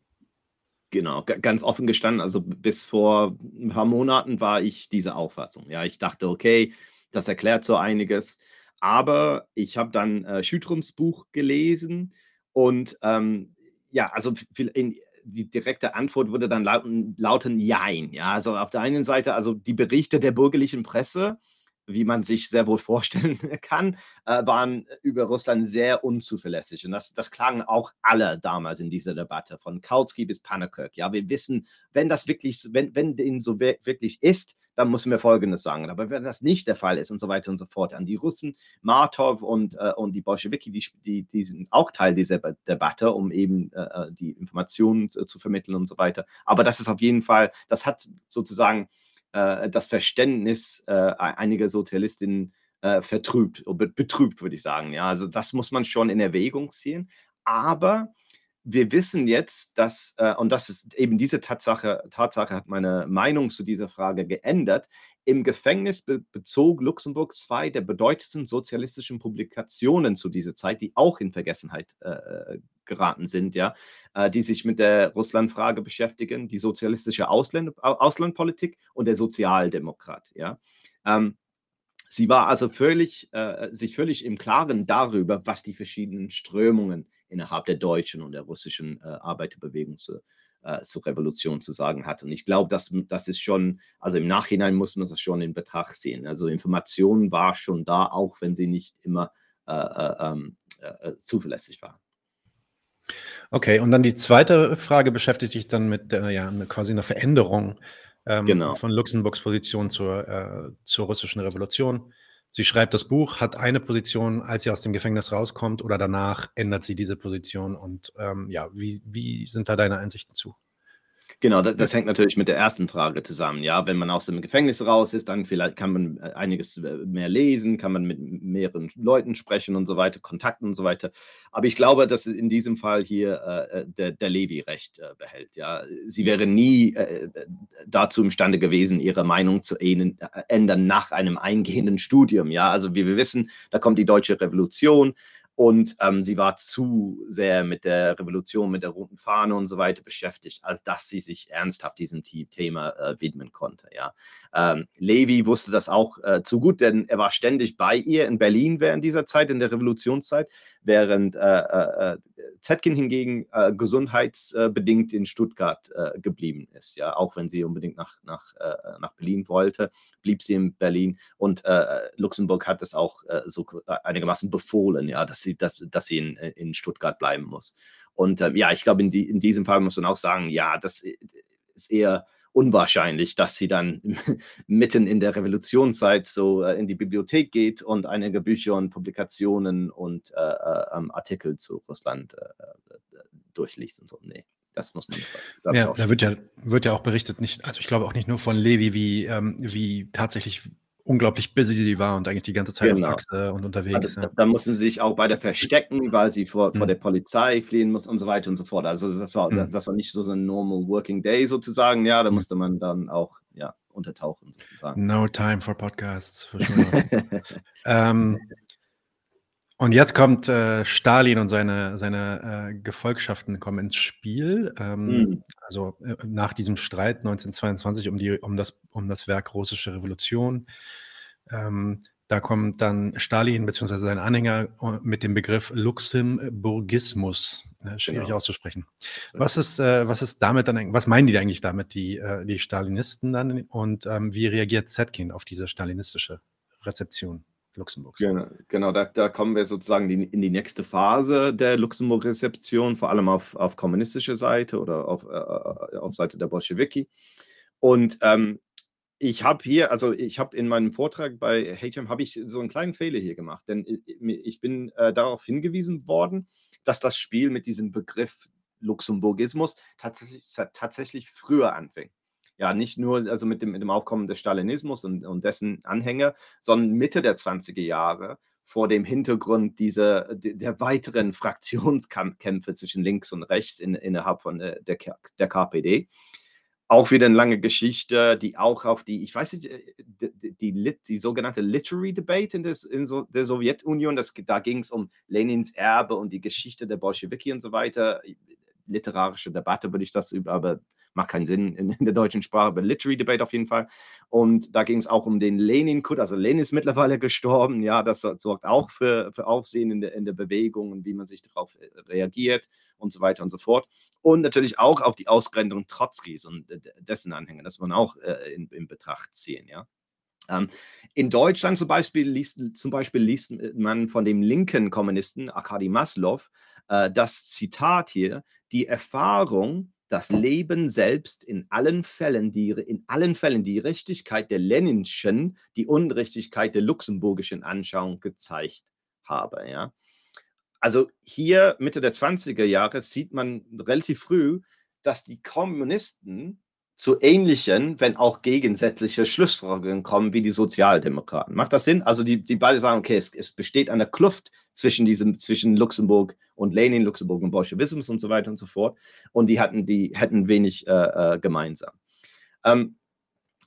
Genau, ganz offen gestanden, also bis vor ein paar Monaten war ich diese Auffassung. Ja, ich dachte, okay, das erklärt so einiges. Aber ich habe dann äh, Schütrums Buch gelesen und ähm, ja, also in, die direkte Antwort würde dann lauten, lauten Jein. Ja, also auf der einen Seite, also die Berichte der bürgerlichen Presse, wie man sich sehr wohl vorstellen <laughs> kann, äh, waren über Russland sehr unzuverlässig. Und das, das klagen auch alle damals in dieser Debatte, von Kautsky bis Pannekoek. Ja, wir wissen, wenn das wirklich, wenn, wenn dem so wirklich ist, dann müssen wir Folgendes sagen. Aber wenn das nicht der Fall ist und so weiter und so fort, an die Russen, Martov und, äh, und die Bolschewiki, die, die, die sind auch Teil dieser Debatte, um eben äh, äh die Informationen zu, zu vermitteln und so weiter. Aber das ist auf jeden Fall, das hat sozusagen äh, das Verständnis äh, einiger Sozialistinnen äh, vertrübt, betrübt, würde ich sagen. Ja, also das muss man schon in Erwägung ziehen. Aber wir wissen jetzt, dass, äh, und das ist eben diese Tatsache, Tatsache hat meine Meinung zu dieser Frage geändert, im Gefängnis be bezog Luxemburg zwei der bedeutendsten sozialistischen Publikationen zu dieser Zeit, die auch in Vergessenheit äh, geraten sind, ja, äh, die sich mit der Russlandfrage beschäftigen, die sozialistische Ausländ Auslandpolitik und der Sozialdemokrat, ja. Ähm, sie war also völlig, äh, sich völlig im Klaren darüber, was die verschiedenen Strömungen innerhalb der deutschen und der russischen äh, Arbeiterbewegung zu, äh, zur Revolution zu sagen hat. Und ich glaube, das, das ist schon, also im Nachhinein muss man das schon in Betracht ziehen. Also Information war schon da, auch wenn sie nicht immer äh, äh ähm, äh, äh, zuverlässig war. Okay, und dann die zweite Frage beschäftigt sich dann mit äh, ja, quasi einer Veränderung ähm, genau. von Luxemburgs Position zur, äh, zur russischen Revolution. Sie schreibt das Buch, hat eine Position, als sie aus dem Gefängnis rauskommt oder danach ändert sie diese Position. Und ähm, ja, wie, wie sind da deine Einsichten zu? Genau, das, das, hängt natürlich mit der ersten Frage zusammen. Ja, wenn man aus dem Gefängnis raus ist, dann vielleicht kann man äh, einiges äh, mehr lesen, kann man mit mehreren Leuten sprechen und so weiter, Kontakten und so weiter. Aber ich glaube, dass in diesem Fall hier äh, äh der, der Levi recht äh, behält. Ja, sie wäre nie äh, dazu imstande gewesen, ihre Meinung zu ändern nach einem eingehenden Studium. Ja, also wie wir wissen, da kommt die deutsche Revolution. Und ähm, sie war zu sehr mit der Revolution, mit der roten Fahne und so weiter beschäftigt, als dass sie sich ernsthaft diesem Thema äh, widmen konnte. Ja. Ähm, Levi wusste das auch äh, zu gut, denn er war ständig bei ihr in Berlin während dieser Zeit, in der Revolutionszeit, während äh, äh, äh Zetkin hingegen äh, gesundheitsbedingt in Stuttgart geblieben ist. Ja, auch wenn sie unbedingt nach, nach, nach Berlin wollte, blieb sie in Berlin und Luxemburg hat es auch so einigermaßen befohlen, ja, dass sie, dass, dass sie in, in Stuttgart bleiben muss. Und ähm, ja, ich glaube, in, die, in diesem Fall muss man auch sagen, ja, das ist eher unwahrscheinlich, dass sie dann <laughs> mitten in der Revolutionszeit so äh, in die Bibliothek geht und einige Bücher und Publikationen und äh, äh, Artikel zu Russland äh, äh, durchliest und so. Nee. Das muss man. Ja, da wird ja, wird ja auch berichtet, nicht, also ich glaube auch nicht nur von Levi, wie, ähm, wie tatsächlich unglaublich busy sie war und eigentlich die ganze Zeit genau. auf Achse und unterwegs. Also, ja. Da mussten sie sich auch beide verstecken, weil sie vor, mhm. vor der Polizei fliehen muss und so weiter und so fort. Also das war, mhm. das war nicht so ein normal working day sozusagen. Ja, da mhm. musste man dann auch ja, untertauchen sozusagen. No time for podcasts. For sure. <laughs> ähm, und jetzt kommt äh, Stalin und seine, seine äh, Gefolgschaften kommen ins Spiel. Ähm, mhm. Also äh, nach diesem Streit 1922 um, die, um, das, um das Werk Russische Revolution. Ähm, da kommt dann Stalin bzw. sein Anhänger äh, mit dem Begriff Luxemburgismus. Äh, schwierig genau. auszusprechen. Was ist, äh, was ist damit dann, was meinen die eigentlich damit, die, die Stalinisten dann? Und ähm, wie reagiert Zetkin auf diese stalinistische Rezeption? Luxemburgs. Genau, genau da, da, kommen wir sozusagen die, in die nächste Phase der Luxemburg-Rezeption, vor allem auf, auf kommunistischer Seite oder auf, äh, auf Seite der Bolschewiki. Und ähm, ich habe hier, also ich habe in meinem Vortrag bei HM habe ich so einen kleinen Fehler hier gemacht, denn ich bin äh, darauf hingewiesen worden, dass das Spiel mit diesem Begriff Luxemburgismus tatsächlich, tatsächlich früher anfing. Ja, nicht nur also mit dem, mit dem Aufkommen des Stalinismus und, und dessen Anhänger, sondern Mitte der 20er Jahre vor dem Hintergrund dieser, der weiteren <laughs> Fraktionskämpfe zwischen links und rechts in, innerhalb von äh, der, der KPD auch wieder eine lange Geschichte, die auch auf die, ich weiß nicht, äh, die, die, die sogenannte Literary Debate in, des, in so, der Sowjetunion, das, da ging es um Lenins Erbe und die Geschichte der Bolschewiki und so weiter. Literarische Debatte, würde ich das über, aber macht keinen Sinn in, in, der deutschen Sprache, aber Literary Debate auf jeden Fall. Und da ging es auch um den Lenin-Kult, also Lenin ist mittlerweile gestorben, ja, das sorgt auch für, für Aufsehen in der, in der Bewegung und wie man sich darauf äh, reagiert und so weiter und so fort. Und natürlich auch auf die Ausgrenzung Trotzkis und dessen Anhänger, das man auch äh, in, in Betracht ziehen, ja. Ähm, in Deutschland zum Beispiel, liest, zum Beispiel liest man von dem linken Kommunisten Arkadi Maslov äh, das Zitat hier, die Erfahrung, das Leben selbst in allen Fällen, die, in allen Fällen die Richtigkeit der Leninschen, die Unrichtigkeit der luxemburgischen Anschauung gezeigt habe. Ja? Also hier Mitte der 20er Jahre sieht man relativ früh, dass die Kommunisten zu ähnlichen, wenn auch gegensätzliche Schlussfolgerungen kommen wie die Sozialdemokraten. Macht das Sinn? Also die, die beide sagen, okay, es, es besteht eine Kluft zwischen diesem, zwischen Luxemburg und Lenin, Luxemburg und Bolschewismus und so weiter und so fort. Und die hatten, die hätten wenig äh, äh, gemeinsam. Ähm,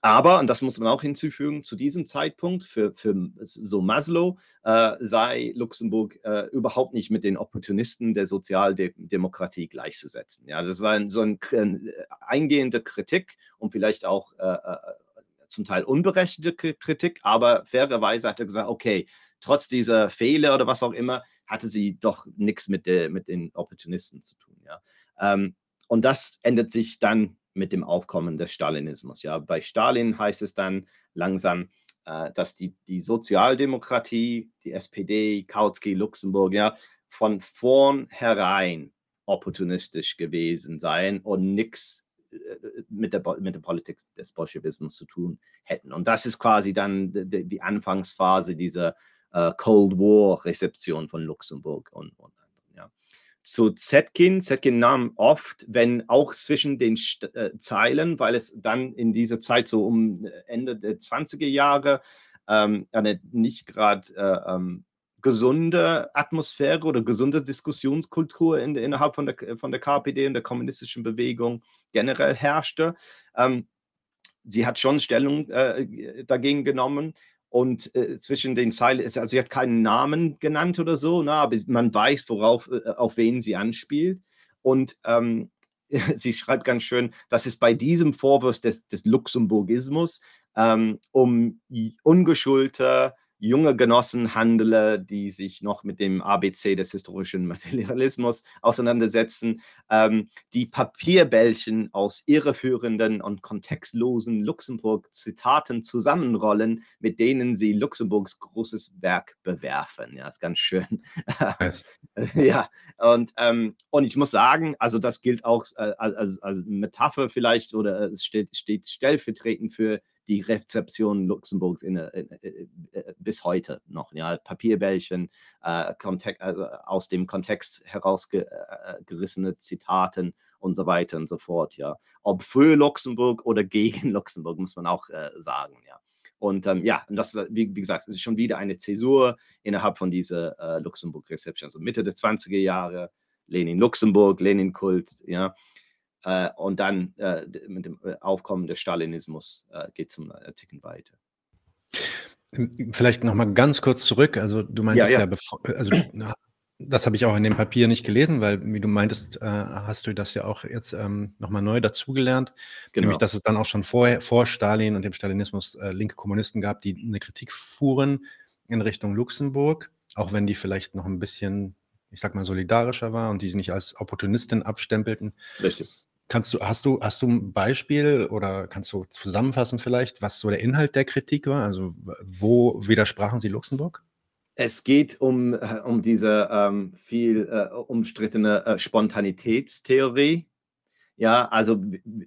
aber, und das muss man auch hinzufügen, zu diesem Zeitpunkt für, für so Maslow äh, sei Luxemburg äh, überhaupt nicht mit den Opportunisten der Sozialdemokratie gleichzusetzen. Ja, das war so eine ein, eingehende Kritik und vielleicht auch äh, äh, zum Teil unberechtigte Kritik, aber fairerweise hat er gesagt, okay, trotz dieser Fehler oder was auch immer, hatte sie doch nichts mit, mit den Opportunisten zu tun. Ja. Ähm, und das ändert sich dann mit dem Aufkommen des Stalinismus. Ja, bei Stalin heißt es dann langsam, äh, dass die, die Sozialdemokratie, die SPD, Kautsky, Luxemburg, ja, von vornherein opportunistisch gewesen seien und nichts äh, mit der, mit der Politik des Bolschewismus zu tun hätten. Und das ist quasi dann die, die Anfangsphase dieser äh, Cold War-Rezeption von Luxemburg und, und zu Zetkin. Zetkin nahm oft, wenn auch zwischen den St äh, Zeilen, weil es dann in dieser Zeit so um äh, Ende der 20er Jahre ähm, eine nicht gerade äh, ähm, gesunde Atmosphäre oder gesunde Diskussionskultur in, innerhalb von der, von der KPD und der kommunistischen Bewegung generell herrschte. Ähm, sie hat schon Stellung äh, dagegen genommen. Und äh, zwischen den Zeilen ist, also sie hat keinen Namen genannt oder so, na, aber man weiß, worauf, äh, auf wen sie anspielt. Und ähm, <laughs> sie schreibt ganz schön, dass es bei diesem Vorwurf des, des Luxemburgismus ähm, um ungeschulte junge Genossen handele, die sich noch mit dem ABC des historischen Materialismus auseinandersetzen, ähm, die Papierbällchen aus irreführenden und kontextlosen Luxemburg-Zitaten zusammenrollen, mit denen sie Luxemburgs großes Werk bewerfen. Ja, ist ganz schön. <laughs> ja, und, ähm, und ich muss sagen, also das gilt auch äh, als, als Metapher vielleicht oder es steht, steht stellvertretend für die Rezeption Luxemburgs in, in, in, bis heute noch. Ja, Papierbällchen, äh, also aus dem Kontext herausgerissene äh, Zitaten und so weiter und so fort. Ja, ob für Luxemburg oder gegen <laughs> Luxemburg muss man auch äh, sagen. Ja. Und ähm, ja, und das, wie, wie gesagt, ist schon wieder eine Zäsur innerhalb von dieser äh, Luxemburg-Reception, also Mitte der 20er Jahre, Lenin Luxemburg, Lenin-Kult, ja. Äh, und dann äh, mit dem äh, Aufkommen des Stalinismus äh, geht es einen Ticken weiter. Ähm, vielleicht noch mal ganz kurz zurück. Also du meintest ja, ja. ja bevor, also das habe ich auch in dem Papier nicht gelesen, weil wie du meintest, äh, hast du das ja auch jetzt ähm, nochmal neu dazugelernt. Genau. Nämlich, dass es dann auch schon vor, vor Stalin und dem Stalinismus äh, linke Kommunisten gab, die eine Kritik fuhren in Richtung Luxemburg, auch wenn die vielleicht noch ein bisschen, ich sag mal, solidarischer war und die sich nicht als Opportunistin abstempelten. Richtig. Kannst du, hast du, hast du ein Beispiel oder kannst du zusammenfassen vielleicht, was so der Inhalt der Kritik war? Also wo widersprachen sie Luxemburg? Es geht um, äh, um diese ähm, viel äh, umstrittene äh, Spontanitätstheorie. Ja, also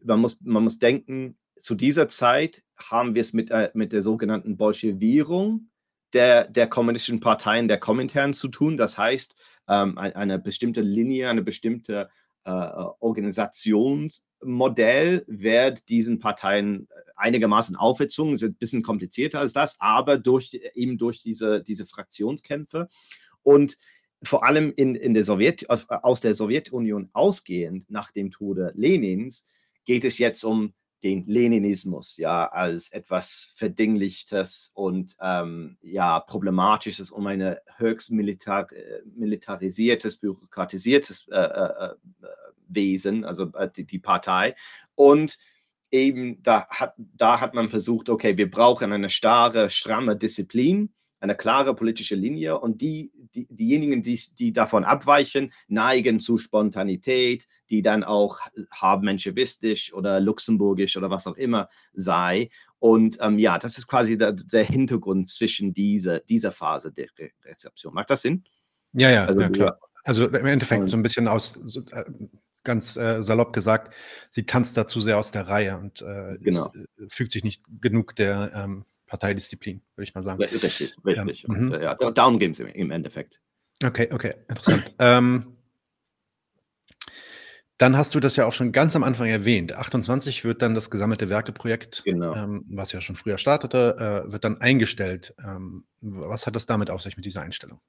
man muss, man muss denken, zu dieser Zeit haben wir es mit, äh, mit der sogenannten Bolschewierung der, der kommunistischen Parteien der Komintern zu tun. Das heißt, ähm, eine bestimmte Linie, eine bestimmte Organisationsmodell wird diesen Parteien einigermaßen aufgezwungen, ist ein bisschen komplizierter als das, aber durch, eben durch diese, diese Fraktionskämpfe. Und vor allem in, in der Sowjet, aus der Sowjetunion ausgehend nach dem Tode Lenins geht es jetzt um den Leninismus ja als etwas Verdinglichtes und ähm, ja problematisches, um ein höchst militar, äh, militarisiertes, bürokratisiertes äh, äh, äh Wesen, also äh, die, die, Partei. Und eben da hat, da hat man versucht, okay, wir brauchen eine starre, stramme Disziplin eine klare politische Linie und die, die, diejenigen, die, die davon abweichen, neigen zu Spontanität, die dann auch habmenschewistisch oder luxemburgisch oder was auch immer sei. Und ähm, ja, das ist quasi der, der, Hintergrund zwischen diese, dieser Phase der Re Rezeption. Macht das Sinn? Ja, ja, also, ja klar. Also im Endeffekt so ein bisschen aus, so, äh, ganz äh, salopp gesagt, sie tanzt da zu sehr aus der Reihe und äh, genau. ist, äh, fügt sich nicht genug der ähm, Parteidisziplin, würde ich mal sagen. Richtig, richtig. Ähm, und, äh, ja, darum geht es im Endeffekt. Okay, okay, interessant. ähm, dann hast du das ja auch schon ganz am Anfang erwähnt. 28 wird dann das gesammelte Werkeprojekt, genau. ähm, was ja schon früher startete, äh, wird dann eingestellt. Ähm, was hat das damit auf sich mit dieser Einstellung?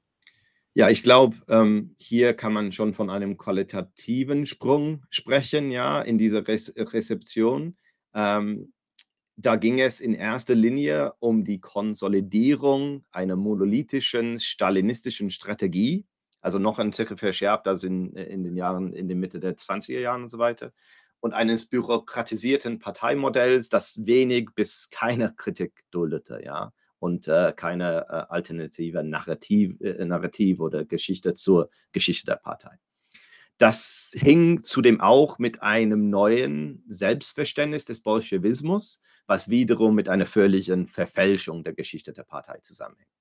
Ja, ich glaube, ähm, hier kann man schon von einem qualitativen Sprung sprechen, ja, in dieser Re Rezeption. Ähm, da ging es in erster Linie um die Konsolidierung einer monolithischen stalinistischen Strategie, also noch ein Tick verschärft als in, in den Jahren, in der Mitte der 20er Jahren und so weiter, und eines bürokratisierten Parteimodells, das wenig bis keine Kritik duldete, ja, und äh, keine äh, alternative Narrativ, äh, Narrativ oder Geschichte zur Geschichte der Partei. Das hing zudem auch mit einem neuen Selbstverständnis des Bolschewismus, was wiederum mit einer völligen Verfälschung der Geschichte der Partei zusammenhängt.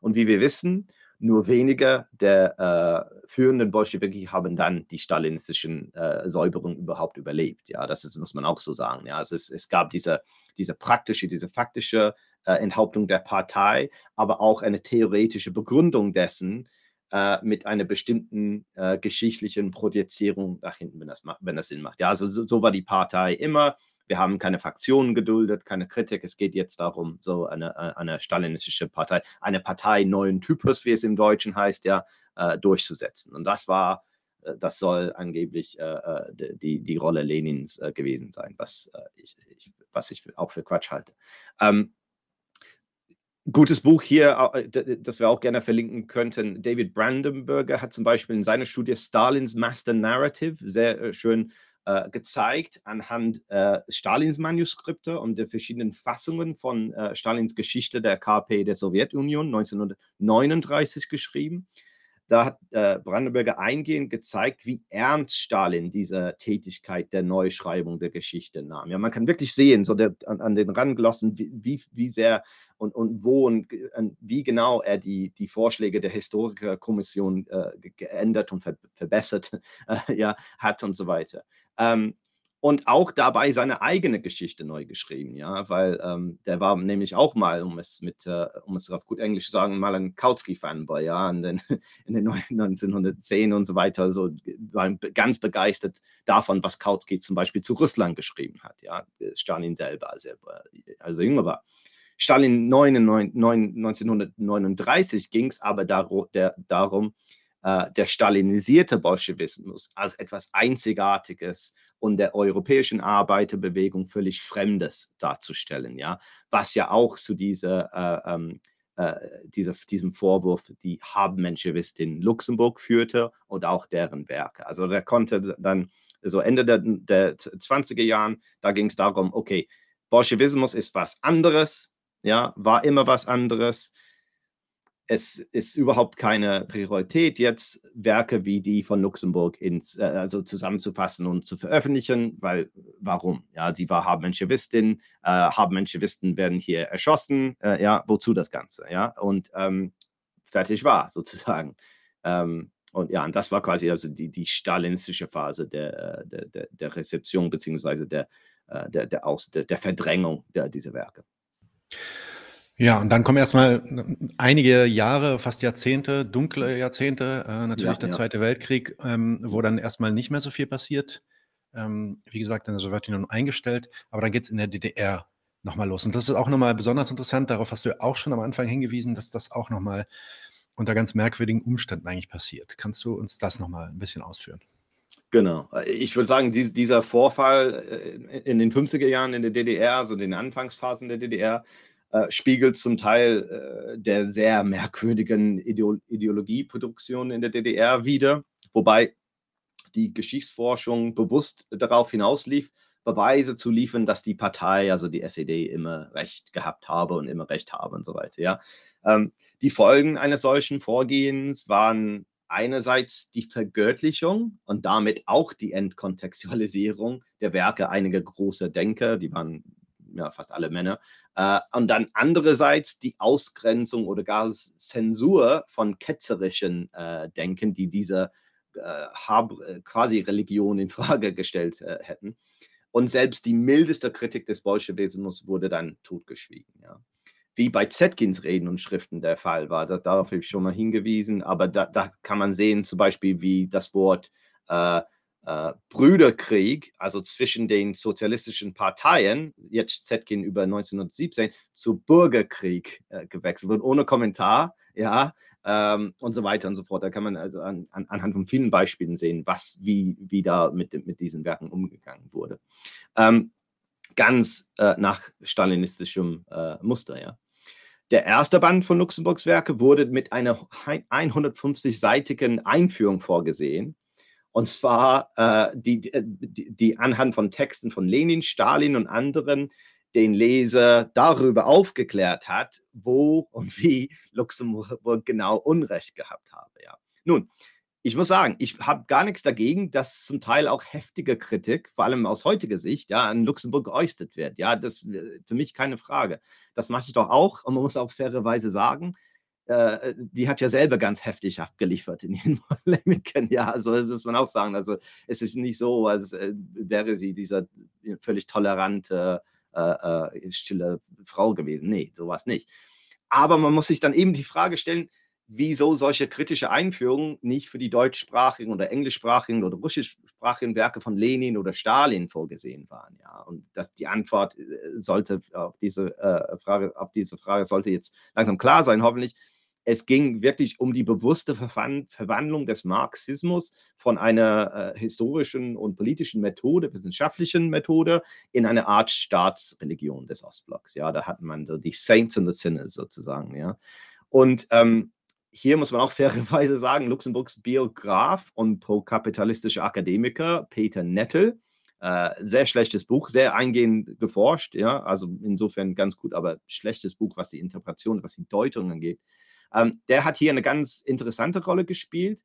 Und wie wir wissen, nur wenige der äh, führenden Bolschewiki haben dann die stalinistischen äh, Säuberungen überhaupt überlebt. Ja, das ist, muss man auch so sagen. Ja, es, ist, es gab diese, diese praktische, diese faktische äh, Enthauptung der Partei, aber auch eine theoretische Begründung dessen, äh, mit einer bestimmten äh, geschichtlichen Projizierung nach hinten, wenn das, wenn das Sinn macht. Ja, also so, so, war die Partei immer. Wir haben keine Fraktionen geduldet, keine Kritik. Es geht jetzt darum, so eine, äh, eine stalinistische Partei, eine Partei neuen Typus, wie es im Deutschen heißt, ja, äh, durchzusetzen. Und das war, äh, das soll angeblich äh, die, die Rolle Lenins gewesen sein, was, ich, ich, was ich auch für Quatsch halte. Ähm, Gutes Buch hier, äh, das wir auch gerne verlinken könnten. David Brandenburger hat zum Beispiel in seiner Studie Stalins Master Narrative sehr äh, schön äh, gezeigt anhand äh, Stalins Manuskripte und der verschiedenen Fassungen von äh, Stalins Geschichte der KP der Sowjetunion 1939 geschrieben. Da hat äh, Brandenburger eingehend gezeigt, wie ernst Stalin diese Tätigkeit der Neuschreibung der Geschichte nahm. Ja, man kann wirklich sehen, so der, an, an den Ranglossen, wie, wie, wie sehr und, und wo und, und, wie genau er die, die Vorschläge der Historikerkommission äh, geändert und ver, verbessert äh, ja, hat und so weiter. Ähm, und auch dabei seine eigene Geschichte neu geschrieben, ja, weil ähm, der war nämlich auch mal, um es mit, äh, um es auf gut Englisch zu sagen, mal ein Kautsky-Fanboy, ja, in den, <laughs> in den 1910 und so weiter, so war ganz begeistert davon, was Kautsky zum Beispiel zu Russland geschrieben hat, ja, Stalin selber, als er, als er jünger war. Stalin 1939 ging es aber darum, äh, der stalinisierte Bolschewismus als etwas Einzigartiges und der europäischen Arbeiterbewegung völlig Fremdes darzustellen, ja, was ja auch zu dieser, äh, ähm, äh, dieser, diesem Vorwurf die Habenmenschewistin Luxemburg führte und auch deren Werke. Also der konnte dann so Ende der, der 20er Jahren, da ging es darum, okay, Bolschewismus ist was anderes, ja, war immer was anderes es ist überhaupt keine Priorität, jetzt Werke wie die von Luxemburg ins, äh, also zusammenzufassen und zu veröffentlichen, weil warum? Ja, sie war Habenmenschewistin, äh, Habenmenschewisten werden hier erschossen, äh, ja, wozu das Ganze? Ja, und ähm, fertig war <laughs> sozusagen. Ähm, und ja, und das war quasi also die, die stalinistische Phase der, der, der, der Rezeption beziehungsweise der, äh, der, der, der, der Verdrängung der, dieser Werke. Ja, und dann kommen erstmal einige Jahre, fast Jahrzehnte, dunkle Jahrzehnte, äh, natürlich ja, der ja. Zweite Weltkrieg, ähm, wo dann erstmal nicht mehr so viel passiert. Ähm, wie gesagt, in der Sowjetunion eingestellt, aber dann geht es in der DDR nochmal los. Und das ist auch nochmal besonders interessant, darauf hast du ja auch schon am Anfang hingewiesen, dass das auch nochmal unter ganz merkwürdigen Umständen eigentlich passiert. Kannst du uns das nochmal ein bisschen ausführen? Genau. Ich würde sagen, dies, dieser Vorfall äh, in den 50er Jahren in der DDR, also den Anfangsphasen der DDR, äh, spiegelt zum Teil äh, der sehr merkwürdigen Ideologieproduktion in der DDR wider, wobei die Geschichtsforschung bewusst darauf hinauslief, Beweise zu liefern, dass die Partei, also die SED, immer Recht gehabt habe und immer Recht habe und so weiter. Ja. Ähm, die Folgen eines solchen Vorgehens waren einerseits die Vergöttlichung und damit auch die Entkontextualisierung der Werke einiger großer Denker, die waren ja fast alle Männer, äh, und dann andererseits die Ausgrenzung oder gar Zensur von ketzerischen äh, Denken, die diese äh, quasi Religion in Frage gestellt äh, hätten. Und selbst die mildeste Kritik des Bolschewismus wurde dann totgeschwiegen. Ja. Wie bei Zetkins Reden und Schriften der Fall war, da, darauf habe ich schon mal hingewiesen, aber da, da, kann man sehen, zum Beispiel, wie das Wort äh, äh, Brüderkrieg, also zwischen den sozialistischen Parteien, jetzt Zetkin über 1917, zu Bürgerkrieg äh, gewechselt wird, ohne Kommentar, ja, ähm, und so weiter und so fort. Da kann man also an, an, anhand von vielen Beispielen sehen, was, wie, wie da mit, mit diesen Werken umgegangen wurde. Ähm, ganz äh, nach stalinistischem äh, Muster, ja. Der erste Band von Luxemburgs Werke wurde mit einer 150-seitigen Einführung vorgesehen. Und zwar äh, die, die, die anhand von Texten von Lenin, Stalin und anderen den Leser darüber aufgeklärt hat, wo und wie Luxemburg genau Unrecht gehabt habe. Ja. Nun, ich muss sagen, ich habe gar nichts dagegen, dass zum Teil auch heftige Kritik, vor allem aus heutiger Sicht, ja, an Luxemburg geäußert wird. Ja, das äh, für mich keine Frage. Das mache ich doch auch und man muss auch fairerweise sagen, äh, die hat ja selber ganz heftig abgeliefert in ihren <laughs> Polemiken. Ja, also muss man auch sagen. Also es ist nicht so, als äh, wäre sie dieser völlig tolerante äh, äh, stille Frau gewesen. Nee, sowas nicht. Aber man muss sich dann eben die Frage stellen, wieso solche kritische Einführungen nicht für die deutschsprachigen oder englischsprachigen oder russischsprachigen Werke von Lenin oder Stalin vorgesehen waren. Ja, und dass die Antwort äh, sollte auf diese äh, Frage, auf diese Frage sollte jetzt langsam klar sein, hoffentlich es ging wirklich um die bewusste Verwandlung des Marxismus von einer äh, historischen und politischen Methode, wissenschaftlichen Methode, in eine Art Staatsreligion des Ostblocks. Ja, da hat man die Saints and the Sinners sozusagen. Ja, und ähm, hier muss man auch <laughs> fairerweise sagen, Luxemburgs Biograf und pro-kapitalistischer Akademiker Peter Nettel, äh, sehr schlechtes Buch, sehr eingehend geforscht, ja, also insofern ganz gut, aber schlechtes Buch, was die Interpretation, was die Deutung angeht. Ähm, der hat hier eine ganz interessante Rolle gespielt.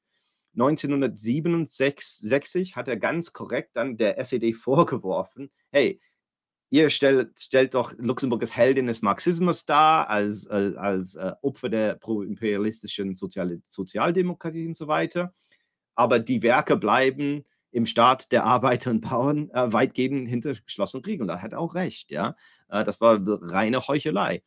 1967 hat er ganz korrekt dann der SED <laughs> vorgeworfen, hey, ihr stellt, stellt doch Luxemburg als Heldin des Marxismus dar, als, als, als äh, Opfer der pro-imperialistischen Sozial Sozialdemokratie und so weiter. Aber die Werke bleiben im Staat der Arbeiter und Bauern äh, weitgehend hinter geschlossenen Kriegen. Und da hat er auch recht, ja. Äh, das war reine Heuchelei.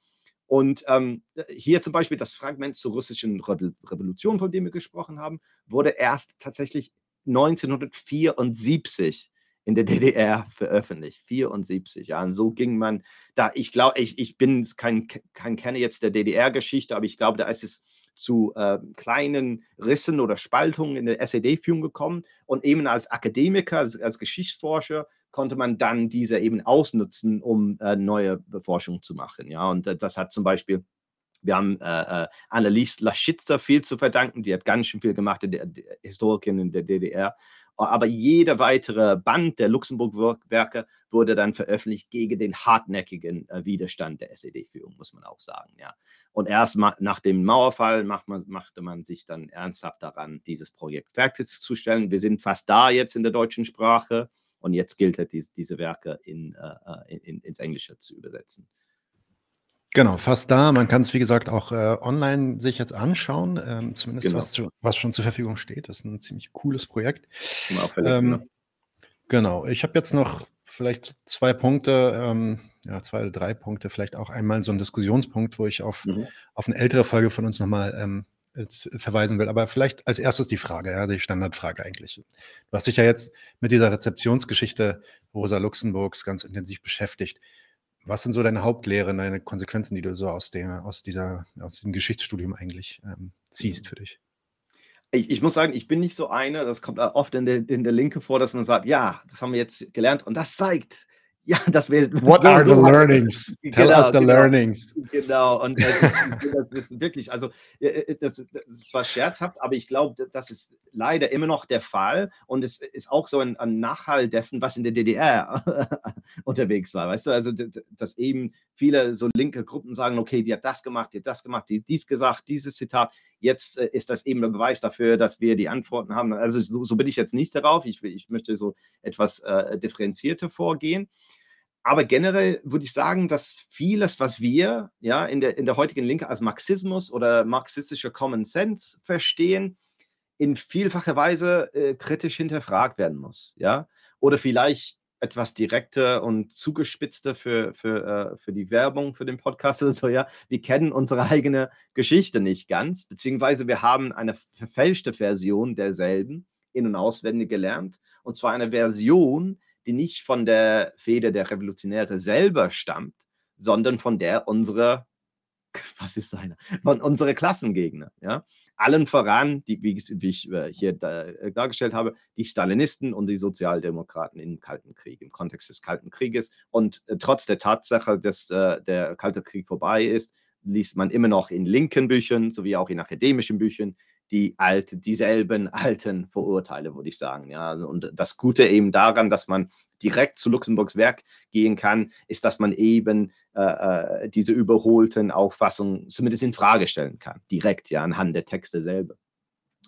Und ähm, hier zum Beispiel das Fragment zur russischen Revolution, von dem wir gesprochen haben, wurde erst tatsächlich 1974 in der <laughs> DDR veröffentlicht. 74, ja. Und so ging man da, ich glaube, ich, ich bin kein, kein Kenner jetzt der DDR-Geschichte, aber ich glaube, da ist es zu äh, kleinen Rissen oder Spaltungen in der SED-Führung gekommen. Und eben als Akademiker, als, als Geschichtsforscher, konnte man dann diese eben ausnutzen, um äh, neue Forschung zu machen. Ja, und äh, das hat zum Beispiel wir haben äh, äh, Annelies Laschitzer viel zu verdanken, die hat ganz schön viel gemacht, die, die Historikerin in der DDR. Aber jeder weitere Band der Luxemburg-Werke wurde dann veröffentlicht gegen den hartnäckigen äh, Widerstand der SED-Führung, muss man auch sagen. Ja. Und erst nach dem Mauerfall macht man, machte man sich dann ernsthaft daran, dieses Projekt fertigzustellen. Wir sind fast da jetzt in der deutschen Sprache. Und jetzt gilt es, diese, diese Werke in, äh, in, ins Englische zu übersetzen. Genau, fast da. Man kann es, wie gesagt, auch äh, online sich jetzt anschauen, ähm, zumindest genau. was, zu, was, schon zur Verfügung steht. Das ist ein ziemlich cooles Projekt. Ähm, genau, ich habe jetzt noch vielleicht zwei Punkte, ähm, ja, zwei oder drei Punkte, vielleicht auch einmal so ein Diskussionspunkt, wo ich auf, mhm. auf eine ältere Folge von uns nochmal ähm, verweisen will. Aber vielleicht als erstes die Frage, ja, die Standardfrage eigentlich. Du hast dich ja jetzt mit dieser Rezeptionsgeschichte Rosa Luxemburgs ganz intensiv beschäftigt. Was sind so deine Hauptlehren, deine Konsequenzen, die du so aus, der, aus, dieser, aus diesem Geschichtsstudium eigentlich ähm, ziehst für dich? Ich, ich, muss sagen, ich bin nicht so einer, das kommt oft in der, in der Linke vor, dass man sagt, ja, das haben wir jetzt gelernt und das zeigt, ja, das wir. <laughs> What so, are the learnings? Tell genau, us the genau, learnings. Genau, und äh, das, <laughs> das, wirklich, also äh, das, das ist zwar scherzhaft, aber ich glaube, das ist leider immer noch der Fall und es ist auch so ein, ein Nachhall dessen, was in der DDR <laughs> unterwegs war, weißt du? Also, dass eben viele so linke Gruppen sagen, okay, die hat das gemacht, die hat das gemacht, die hat dies gesagt, dieses Zitat. Jetzt äh, ist das eben ein Beweis dafür, dass wir die Antworten haben. Also so, so bin ich jetzt nicht darauf. Ich, ich möchte so etwas äh, differenzierter vorgehen. Aber generell würde ich sagen, dass vieles, was wir ja in der, in der heutigen Linke als Marxismus oder marxistischer Common Sense verstehen, in vielfacher Weise äh, kritisch hinterfragt werden muss, ja, oder vielleicht etwas direkter und zugespitzter für, für, äh, für die Werbung für den Podcast oder so, ja. Wir kennen unsere eigene Geschichte nicht ganz, beziehungsweise wir haben eine verfälschte Version derselben in- und auswendig gelernt. Und zwar eine Version, die nicht von der Feder der Revolutionäre selber stammt, sondern von der unserer, <laughs> was ist seine, von unsere Klassengegner, ja. Allen voran, die, wie, ich äh, hier äh, dargestellt habe, die Stalinisten und die Sozialdemokraten im Kalten Krieg, im Kontext des Kalten Krieges. Und äh, trotz der Tatsache, dass äh, der Kalte Krieg vorbei ist, liest man immer noch in linken Büchern sowie auch in akademischen Büchern die alte, dieselben alten Vorurteile, würde ich sagen. Ja, und das Gute eben daran, dass man direkt zu Luxemburgs Werk gehen kann, ist, dass man eben äh, äh, diese überholten Auffassungen zumindest in Frage stellen kann, direkt ja anhand der Texte selber.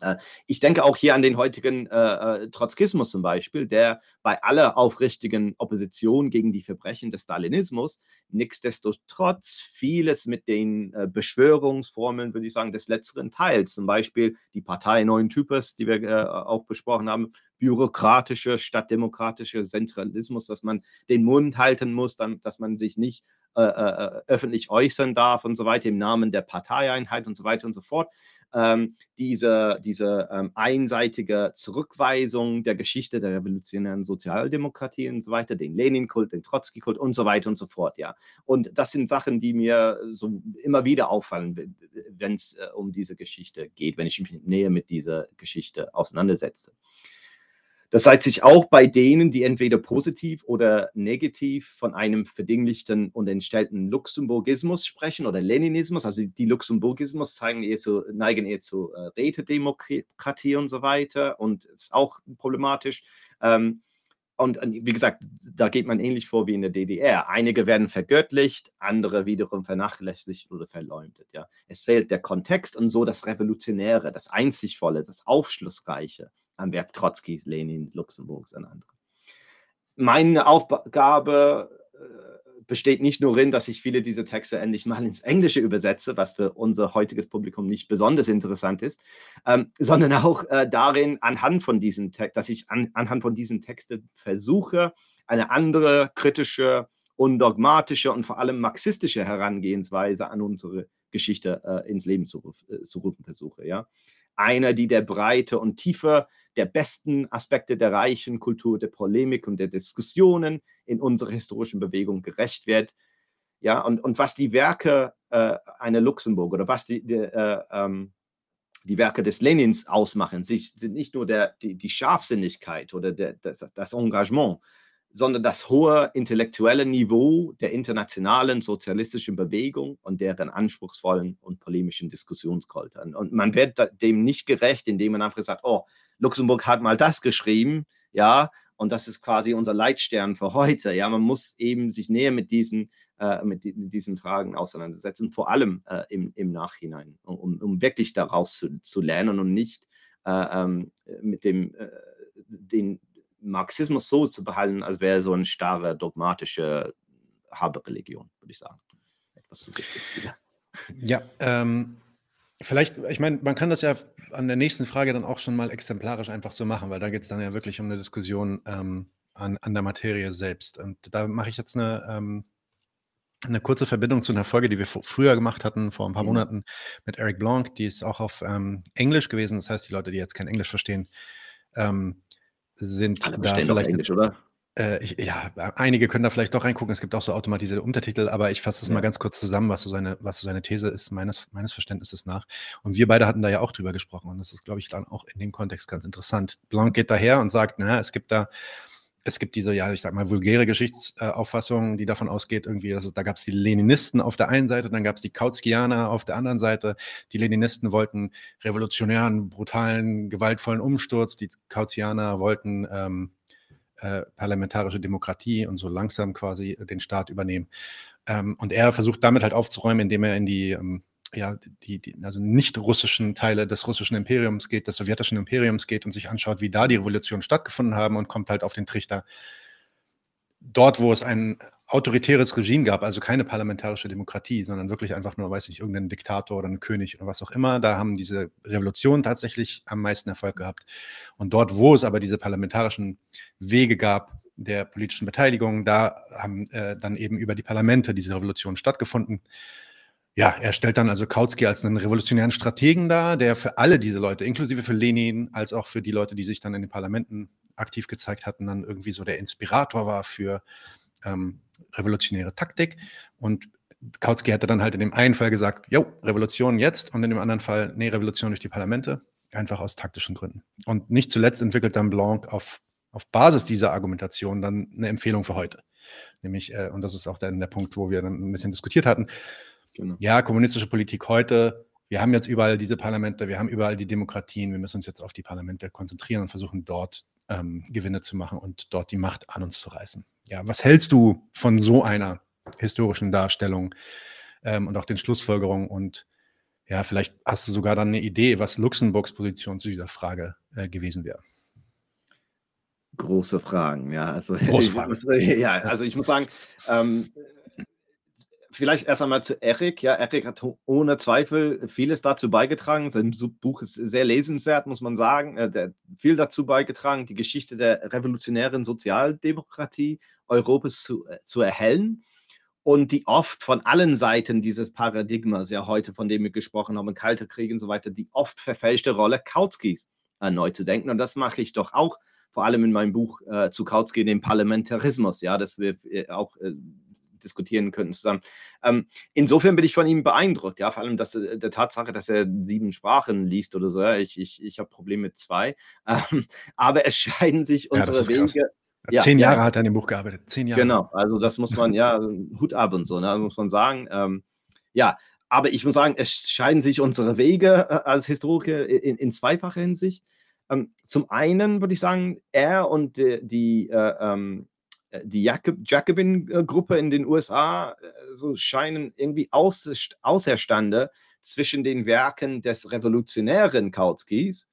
Äh, ich denke auch hier an den heutigen äh, äh, Trotzkismus zum Beispiel, der bei aller aufrichtigen Opposition gegen die Verbrechen des Stalinismus nichtsdestotrotz vieles mit den äh, Beschwörungsformeln, würde ich sagen, des letzteren teilt. Zum Beispiel die Partei Neuen Types, die wir äh, auch besprochen haben, bürokratische statt demokratische Zentralismus, dass man den Mund halten muss, dann, dass man sich nicht äh, öffentlich äußern darf und so weiter im Namen der Parteieinheit und so weiter und so fort ähm, diese, diese ähm, einseitige Zurückweisung der Geschichte der revolutionären Sozialdemokratie und so weiter, den Lenin-Kult, den Trotzki-Kult und so weiter und so fort, ja. Und das sind Sachen, die mir so immer wieder auffallen, wenn es äh, um diese Geschichte geht, wenn ich mich näher mit dieser Geschichte auseinandersetze. Das zeigt sich auch bei denen, die entweder positiv oder negativ von einem verdinglichten und entstellten Luxemburgismus sprechen oder Leninismus. Also die Luxemburgismus zeigen eher zu, neigen eher zu äh, Rätedemokratie und so weiter und ist auch problematisch. Ähm, und, und, wie gesagt, da geht man ähnlich vor wie in der DDR. Einige werden vergöttlicht, andere wiederum vernachlässigt oder verleumdet. Ja. Es fehlt der Kontext und so das Revolutionäre, das Einzigvolle, das Aufschlussreiche am Werk Trotzkis, Lenins, Luxemburgs und anderen. Meine Aufgabe äh, besteht nicht nur in, dass ich viele dieser Texte endlich mal ins Englische übersetze, was für unser heutiges Publikum nicht besonders interessant ist, ähm, sondern auch äh, darin, anhand von diesen dass ich an, anhand von diesen Texten versuche, eine andere kritische, undogmatische und vor allem marxistische Herangehensweise an unsere Geschichte äh, ins Leben zu, äh, zu rufen versuche. Ja? Einer, die der Breite und Tiefe der besten Aspekte der reichen Kultur der Polemik und der Diskussionen in unserer historischen Bewegung gerecht wird. Ja, und, und was die Werke äh, einer Luxemburg oder was die, die, äh, ähm, die Werke des Lenins ausmachen, sich, sind nicht nur der, die, die Scharfsinnigkeit oder der, das, das Engagement, sondern das hohe intellektuelle Niveau der internationalen sozialistischen Bewegung und deren anspruchsvollen und polemischen Diskussionskulturen. Und man wird dem nicht gerecht, indem man einfach sagt, oh, Luxemburg hat mal das geschrieben, ja, und das ist quasi unser Leitstern für heute. Ja, man muss eben sich näher mit diesen, äh, mit, mit, diesen Fragen auseinandersetzen, vor allem äh, im, im Nachhinein, um, um wirklich daraus zu, zu lernen und nicht äh, ähm, mit dem, äh, den, Marxismus so zu behalten, als wäre so eine starre, dogmatische Haberreligion, würde ich sagen. Etwas wieder. Ja, ähm, vielleicht, ich meine, man kann das ja an der nächsten Frage dann auch schon mal exemplarisch einfach so machen, weil da geht es dann ja wirklich um eine Diskussion, ähm, an, an der Materie selbst. Und da mache ich jetzt eine, ähm, eine kurze Verbindung zu einer Folge, die wir früher gemacht hatten, vor ein paar mhm. Monaten mit Eric Blanc. Die ist auch auf ähm, Englisch gewesen. Das heißt, die Leute, die jetzt kein Englisch verstehen, ähm, sind Alle da vielleicht. Englisch, oder? Äh, ich, ja, einige können da vielleicht doch reingucken. Es gibt auch so automatisierte Untertitel, aber ich fasse das ja. mal ganz kurz zusammen, was so seine, was so seine These ist, meines, meines Verständnisses nach. Und wir beide hatten da ja auch drüber gesprochen. Und das ist, glaube ich, dann auch in dem Kontext ganz interessant. Blanc geht daher und sagt, na, es gibt da es gibt diese, ja, ich sag mal, vulgäre Geschichtsauffassung, die davon ausgeht, irgendwie, dass es, da gab es die Leninisten auf der einen Seite, dann gab es die Kautskianer auf der anderen Seite. Die Leninisten wollten revolutionären, brutalen, gewaltvollen Umsturz, die Kautskianer wollten ähm, äh, parlamentarische Demokratie und so langsam quasi den Staat übernehmen. Ähm, und er versucht damit halt aufzuräumen, indem er in die ähm, ja, die, die also nicht russischen Teile des russischen Imperiums geht, des sowjetischen Imperiums geht und sich anschaut, wie da die Revolutionen stattgefunden haben und kommt halt auf den Trichter. Dort, wo es ein autoritäres Regime gab, also keine parlamentarische Demokratie, sondern wirklich einfach nur, weiß ich, irgendein Diktator oder ein König oder was auch immer, da haben diese Revolutionen tatsächlich am meisten Erfolg gehabt. Und dort, wo es aber diese parlamentarischen Wege gab, der politischen Beteiligung, da haben äh, dann eben über die Parlamente diese Revolutionen stattgefunden. Ja, er stellt dann also Kautsky als einen revolutionären Strategen dar, der für alle diese Leute, inklusive für Lenin, als auch für die Leute, die sich dann in den Parlamenten aktiv gezeigt hatten, dann irgendwie so der Inspirator war für ähm, revolutionäre Taktik. Und Kautsky hätte dann halt in dem einen Fall gesagt, jo, Revolution jetzt, und in dem anderen Fall, nee, Revolution durch die Parlamente, einfach aus taktischen Gründen. Und nicht zuletzt entwickelt dann Blanc auf, auf Basis dieser Argumentation dann eine Empfehlung für heute. Nämlich, äh, und das ist auch dann der Punkt, wo wir dann ein bisschen diskutiert hatten, Genau. Ja, kommunistische Politik heute. Wir haben jetzt überall diese Parlamente, wir haben überall die Demokratien. Wir müssen uns jetzt auf die Parlamente konzentrieren und versuchen, dort ähm, Gewinne zu machen und dort die Macht an uns zu reißen. Ja, was hältst du von so einer historischen Darstellung ähm, und auch den Schlussfolgerungen? Und ja, vielleicht hast du sogar dann eine Idee, was Luxemburgs Position zu dieser Frage äh, gewesen wäre. Große Fragen, ja. Also, Große <laughs> Fragen. ja, also ich muss sagen, ähm, vielleicht erst einmal zu Erik. Ja, Erik hat ohne Zweifel vieles dazu beigetragen. Sein Buch ist sehr lesenswert, muss man sagen. Er hat viel dazu beigetragen, die Geschichte der revolutionären Sozialdemokratie Europas zu, äh, zu erhellen und die oft von allen Seiten dieses Paradigmas, ja heute, von dem wir gesprochen haben, Kalter Krieg und so weiter, die oft verfälschte Rolle Kautskys äh, neu zu denken. Und das mache ich doch auch, vor allem in meinem Buch äh, zu Kautsky, dem Parlamentarismus, ja, dass wir äh, auch äh, diskutieren können zusammen. Ähm, insofern bin ich von ihm beeindruckt, ja, vor allem dass, äh, der Tatsache, dass er sieben Sprachen liest oder so. Ja. Ich, ich, ich habe Probleme mit zwei. <laughs> Ähm, aber es scheiden sich unsere Wege. Ja, Zehn Jahre ja. hat er an dem Buch gearbeitet. Zehn Jahre. Genau, also das muss man, ja, Hut ab und so, ne, muss man sagen. Ähm, ja, aber ich muss sagen, es scheiden sich unsere Wege äh, als Historiker in, in zweifacher Hinsicht. Ähm, zum einen würde ich sagen, er und die, die äh, ähm, äh, die Jacobin-Gruppe in den USA äh, so scheinen irgendwie aus, außerstande zwischen den Werken des revolutionären Kautskys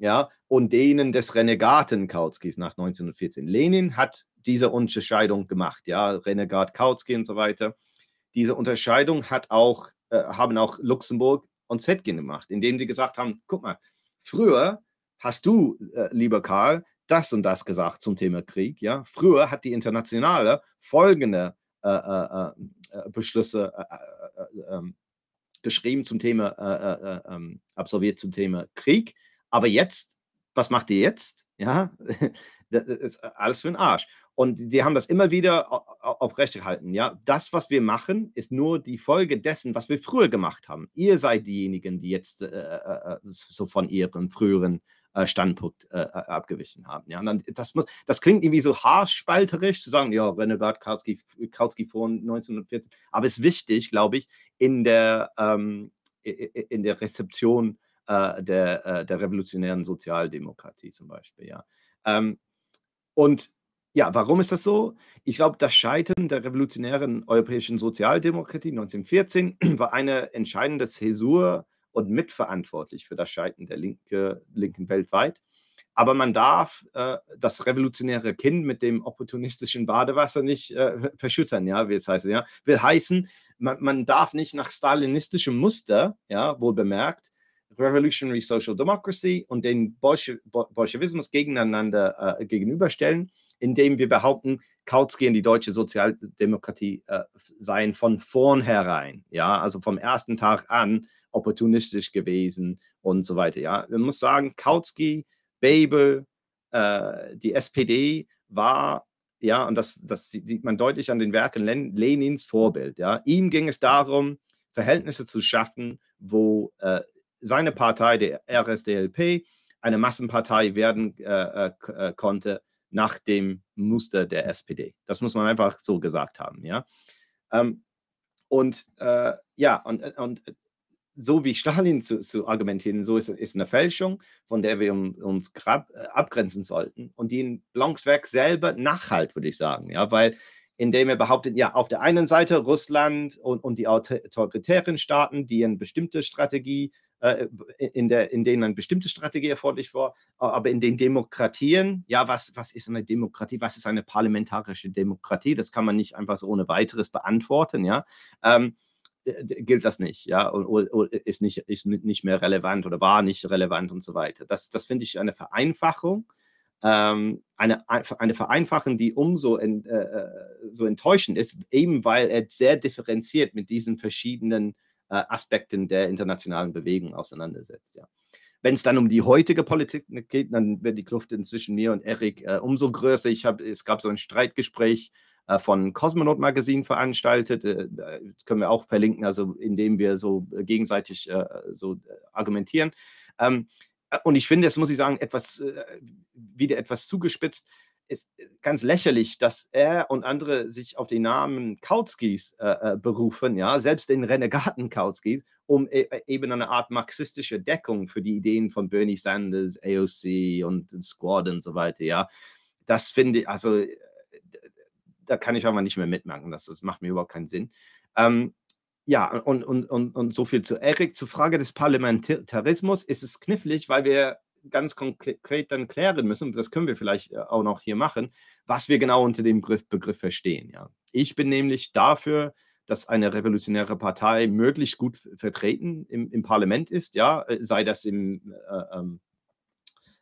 ja, und denen des Renegaten Kautskys nach 1914. Lenin hat diese Unterscheidung gemacht, ja, Renegat Kautsky und so weiter. Diese Unterscheidung hat auch, äh, haben auch Luxemburg und Zetkin gemacht, indem sie gesagt haben, guck mal, früher hast du, äh, lieber Karl, das und das gesagt zum Thema Krieg. Ja? Früher hat die Internationale folgende äh, äh, äh Beschlüsse äh, äh, ähm, geschrieben zum Thema, ähm, absolviert zum Thema Krieg. Aber jetzt, was macht ihr jetzt? Ja, <laughs> das ist alles für den Arsch. Und die haben das immer wieder aufrechterhalten. Ja, das, was wir machen, ist nur die Folge dessen, was wir früher gemacht haben. Ihr seid diejenigen, die jetzt äh, so von ihren früheren äh, Standpunkt äh, äh, abgewichen haben. Ja, und dann, das, muss, das klingt irgendwie so haarspalterisch zu sagen, ja, Renegade Kautsky, Kautsky vor 1914, aber es ist wichtig, glaube ich, in der, ähm, in der Rezeption äh, der, äh, der revolutionären Sozialdemokratie zum Beispiel. Ja. Ähm, und ja, warum ist das so? Ich glaube, das Scheitern der revolutionären europäischen Sozialdemokratie 1914 <clears throat> war eine entscheidende Zäsur und mitverantwortlich für das Scheitern der Linke, Linken weltweit. Aber man darf äh, das revolutionäre Kind mit dem opportunistischen Badewasser nicht äh, verschüttern, ja, wie es heißt. Ja. Will heißen, man, man darf nicht nach stalinistischem Muster, ja, wohl bemerkt, Revolutionary Social Democracy und den Bolsche Bolschewismus gegeneinander äh, gegenüberstellen. Indem wir behaupten, Kautsky und die deutsche Sozialdemokratie äh, seien von vornherein, ja, also vom ersten Tag an opportunistisch gewesen und so weiter. Ja, man muss sagen, Kautsky, Babel, äh, die SPD war ja, und das, das sieht man deutlich an den Werken Lenins Vorbild. Ja. Ihm ging es darum, Verhältnisse zu schaffen, wo äh, seine Partei, der RSDLP, eine Massenpartei werden äh, äh, äh, konnte nach dem Muster der SPD. Das muss man einfach so gesagt haben. Ja. Ähm, und äh, ja, und, und so wie Stalin zu, zu argumentieren, so ist, ist eine Fälschung, von der wir uns grab, äh, abgrenzen sollten und die in Blancs Werk selber nachhalt, würde ich sagen. Ja, weil indem er behauptet, ja, auf der einen Seite Russland und, und die autoritären Staaten, die eine bestimmte Strategie, äh, in, der, in denen eine bestimmte Strategie erforderlich war, aber in den Demokratien, ja, was, was ist eine Demokratie, was ist eine parlamentarische Demokratie, das kann man nicht einfach so ohne weiteres beantworten, ja. Ähm, gilt das nicht, ja, oder, ist, nicht, ist nicht mehr relevant oder war nicht relevant und so weiter. Das, das finde ich eine Vereinfachung, ähm, eine, eine Vereinfachung, die umso en, äh, äh, so enttäuschend ist, eben weil er sehr differenziert mit diesen verschiedenen äh, Aspekten der internationalen Bewegung auseinandersetzt, ja. Wenn es dann um die heutige Politik geht, dann wird die Kluft zwischen mir und Erik äh, umso größer. Ich hab, es gab so ein Streitgespräch äh, von Cosmonaut Magazine veranstaltet. Äh, das können wir auch verlinken, also indem wir so gegenseitig äh, so argumentieren. Ähm, und ich finde, es muss ich sagen, etwas wieder etwas zugespitzt ist ganz lächerlich, dass er und andere sich auf den Namen Kautskis äh, berufen, ja, selbst den Renegaten Kautskis, um e eben eine Art marxistische Deckung für die Ideen von Bernie Sanders, AOC und Squad und so weiter, ja. Das finde ich, also da kann ich aber nicht mehr mitmachen. Das, das macht mir überhaupt keinen Sinn. Ähm, ja, und, und, und, und so viel zu Erik. Zur Frage des Parlamentarismus ist es knifflig, weil wir ganz konkret dann klären müssen, das können wir vielleicht äh, auch noch hier machen, was wir genau unter dem Begriff, Begriff verstehen. Ja. Ich bin nämlich dafür, dass eine revolutionäre Partei möglichst gut vertreten im, im Parlament ist, ja, äh, sei das im äh, ähm,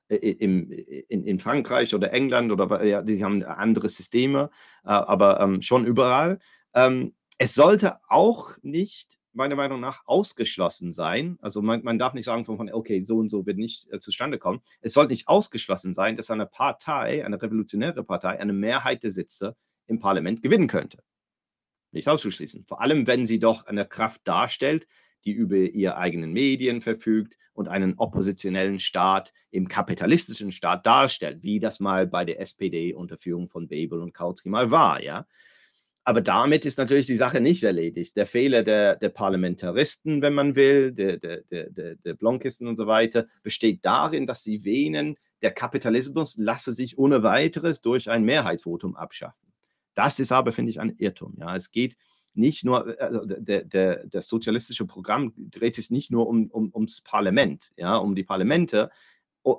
im, in, in, Frankreich oder England oder ja, die haben andere Systeme, äh, aber ähm, schon überall. Ähm, es sollte auch nicht, meiner Meinung nach, ausgeschlossen sein. Also man, man darf nicht sagen, von, okay, so und so wird nicht äh, zustande kommen. Es sollte nicht ausgeschlossen sein, dass eine Partei, eine revolutionäre Partei, eine Mehrheit der Sitze im Parlament gewinnen könnte. Nicht auszuschließen. Vor allem, wenn sie doch eine Kraft darstellt, die über ihre eigenen Medien verfügt und einen oppositionellen Staat im kapitalistischen Staat darstellt, wie das mal bei der SPD unter Führung von Bebel und Kautsky mal war, ja. Aber damit ist natürlich die Sache nicht erledigt. Der Fehler der, der Parlamentaristen, wenn man will, der, der, der, der Blonkisten und so weiter, besteht darin, dass sie wähnen, der Kapitalismus lasse sich ohne weiteres durch ein Mehrheitsvotum abschaffen. Das ist aber, finde ich, ein Irrtum. Ja. Es geht nicht nur, also der, der, das sozialistische Programm dreht sich nicht nur um, um, ums Parlament, ja, um die Parlamente,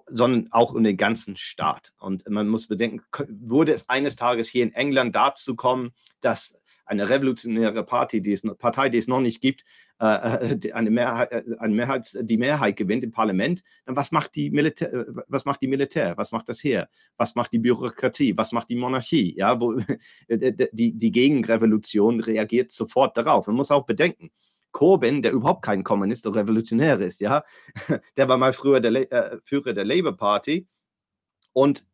sondern auch um den ganzen Staat. Und man muss bedenken, würde es eines Tages hier in England dazu kommen, dass eine revolutionäre Party, die es, Partei, die es noch nicht gibt, äh, äh eine Mehrheit, äh, eine Mehrheit, die Mehrheit gewinnt im Parlament, dann was macht die Militär, was macht die Militär, was macht das Heer, was macht die Bürokratie, was macht die Monarchie, ja, wo <laughs> die, die Gegenrevolution reagiert sofort darauf. Man muss auch bedenken, Corbyn, der überhaupt kein Kommunist oder Revolutionär ist, ja, <laughs> der war mal früher der äh, Führer der Labour Party und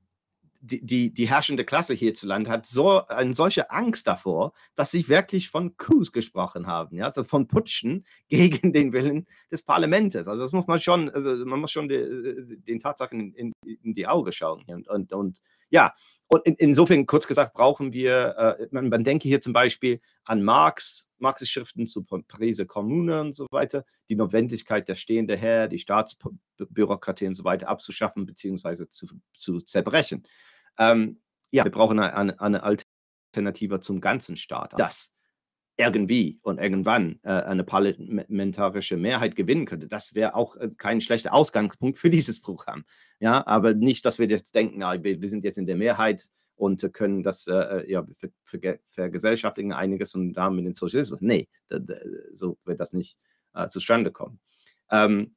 die, die, die herrschende Klasse hierzulande hat so eine solche Angst davor, dass sie wirklich von Coups gesprochen haben, ja, also von Putschen <laughs> gegen den Willen des Parlaments. Also das muss man schon, also man muss schon die, den Tatsachen in, in, in, die Augen schauen. Und, und, und ja, und in, insofern, kurz gesagt, brauchen wir, äh, man, man, denke hier zum Beispiel an Marx, Marx's Schriften zu Pariser Kommune und so weiter, die Notwendigkeit der stehende Herr, die Staatsbürokratie und so weiter abzuschaffen bzw. Zu, zu zerbrechen. Ähm, ja, wir brauchen eine, eine, Alternative zum ganzen Staat, das irgendwie und irgendwann äh, eine parlamentarische Mehrheit gewinnen könnte. Das wäre auch äh, kein schlechter Ausgangspunkt für dieses Programm. Ja, aber nicht, dass wir jetzt denken, na, wir, wir, sind jetzt in der Mehrheit und können das äh, äh ja, vergesellschaftigen einiges und da mit dem Sozialismus. Nee, so wird das nicht äh, zustande kommen. Ähm,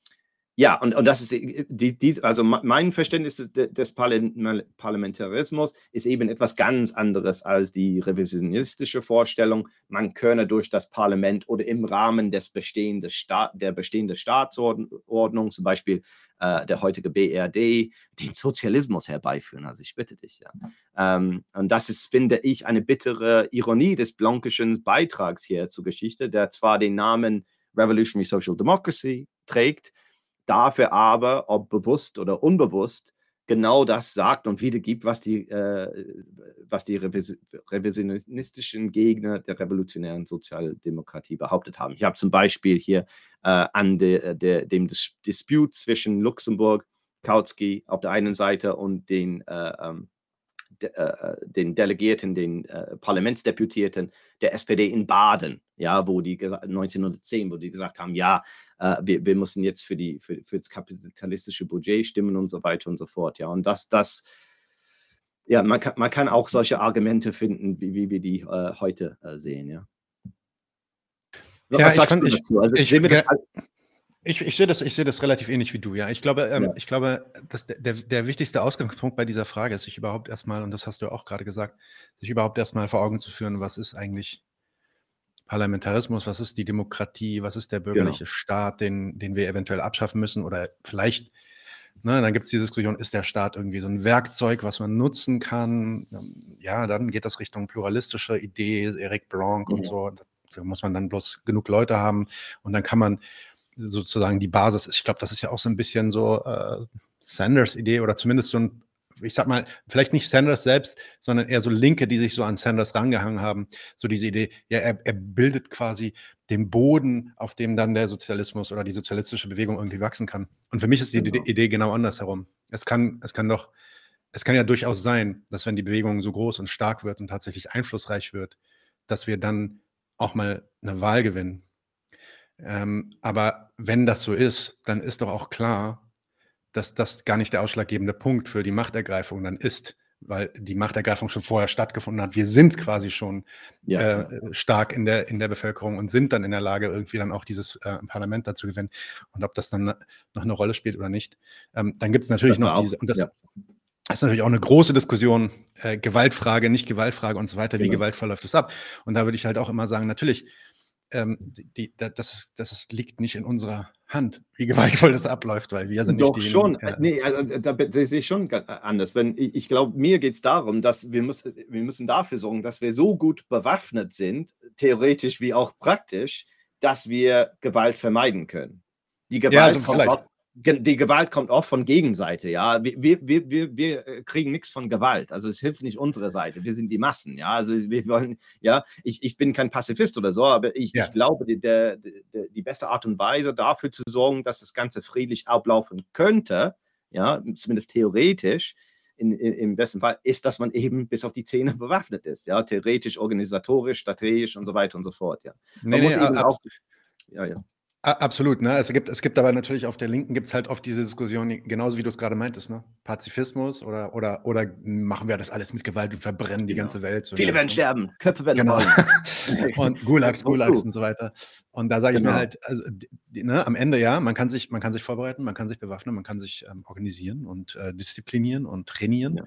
Ja, und, und das ist die, die, also mein Verständnis des, Parlamentarismus ist eben etwas ganz anderes als die revisionistische Vorstellung, man könne durch das Parlament oder im Rahmen des bestehenden Staat, der bestehenden Staatsordnung, zum Beispiel äh, der heutige BRD, den Sozialismus herbeiführen. Also ich bitte dich, ja. Ähm, und das ist, finde ich, eine bittere Ironie des Blankischen Beitrags hier zur Geschichte, der zwar den Namen Revolutionary Social Democracy trägt, dafür aber, ob bewusst oder unbewusst, genau das sagt und wiedergibt, was die, äh, was die revisionistischen Gegner der revolutionären Sozialdemokratie behauptet haben. Ich habe zum Beispiel hier äh, an de, de, dem Dis Disput zwischen Luxemburg, Kautsky auf der einen Seite und den, äh, ähm, de, äh, den Delegierten, den äh, Parlamentsdeputierten der SPD in Baden, ja, wo die 1910, wo die gesagt haben, ja, äh, wir, wir müssen jetzt für, die, für, für das kapitalistische Budget stimmen und so weiter und so fort. Ja, und das, das, ja, man kann, man kann auch solche Argumente finden, wie, wie wir die äh, heute äh, sehen, ja. Was ja, sagst fand, du dazu? Also, ich, ich, ich, ich, sehe das, ich sehe das relativ ähnlich wie du, ja. Ich glaube, ähm, ja. ich glaube, dass der, der wichtigste Ausgangspunkt bei dieser Frage ist, sich überhaupt erstmal, und das hast du auch gerade gesagt, sich überhaupt erstmal vor Augen zu führen, was ist eigentlich Parlamentarismus, was ist die Demokratie, was ist der genau. bürgerliche genau. Staat, den, den wir eventuell abschaffen müssen oder vielleicht, ne, dann gibt es die Diskussion, ist der Staat irgendwie so ein Werkzeug, was man nutzen kann? Ja, dann geht das Richtung pluralistische Idee, Eric Blanc ja. und so. Da muss man dann bloß genug Leute haben und dann kann man sozusagen die Basis, ich glaube, das ist ja auch so ein bisschen so äh, Sanders Idee oder zumindest so ein ich sag mal, vielleicht nicht Sanders selbst, sondern eher so Linke, die sich so an Sanders rangehangen haben. So diese Idee, ja, er, er bildet quasi den Boden, auf dem dann der Sozialismus oder die sozialistische Bewegung irgendwie wachsen kann. Und für mich ist die genau. Idee genau andersherum. Es kann, es kann doch, es kann ja durchaus sein, dass wenn die Bewegung so groß und stark wird und tatsächlich einflussreich wird, dass wir dann auch mal eine Wahl gewinnen. Ähm, aber wenn das so ist, dann ist doch auch klar, dass das gar nicht der ausschlaggebende Punkt für die Machtergreifung dann ist, weil die Machtergreifung schon vorher stattgefunden hat. Wir sind quasi schon ja. äh, stark in der, in der Bevölkerung und sind dann in der Lage, irgendwie dann auch dieses äh, Parlament dazu gewinnen. Und ob das dann noch eine Rolle spielt oder nicht. Ähm, dann gibt es natürlich noch diese, und das, ja. ist natürlich auch eine große Diskussion, äh, Gewaltfrage, nicht Gewaltfrage und so weiter, genau. wie gewaltvoll läuft das ab. Und da würde ich halt auch immer sagen, natürlich, ähm, die, das, das liegt nicht in unserer Hand, wie gewaltvoll das abläuft, weil wir sind Doch nicht schon. Äh, nee, also da, da sehe ich schon äh, anders. Wenn, ich, ich glaube, mir geht es darum, dass wir, muss, wir müssen dafür sorgen, dass wir so gut bewaffnet sind, theoretisch wie auch praktisch, dass wir Gewalt vermeiden können. Die Gewalt ja, also die Gewalt kommt auch von Gegenseite, ja. Wir, wir, wir, wir äh, kriegen nichts von Gewalt. Also es hilft nicht unsere Seite. Wir sind die Massen, ja. Also wir wollen, ja, ich, ich bin kein Pazifist oder so, aber ich, ja. ich glaube, die, der, die beste Art und Weise dafür zu sorgen, dass das Ganze friedlich ablaufen könnte, ja, zumindest theoretisch, in, in, im besten Fall, ist, dass man eben bis auf die Zähne bewaffnet ist, ja, theoretisch, organisatorisch, strategisch und so weiter und so fort, ja. Man nee, muss nee, eben auch, ja, ja. Absolut, ne? Es gibt, es gibt aber natürlich auf der Linken gibt es halt oft diese Diskussion, genauso wie du es gerade meintest, ne? Pazifismus oder, oder, oder machen wir das alles mit Gewalt und verbrennen die genau. ganze Welt. So Viele werden sterben, Köpfe werden genau. <laughs> und Gulags, Gulags und so weiter. Und da sage genau. ich mir genau. halt, also, die, ne, am Ende ja, man kann sich, man kann sich vorbereiten, man kann sich bewaffnen, man kann sich ähm, organisieren und äh, disziplinieren und trainieren.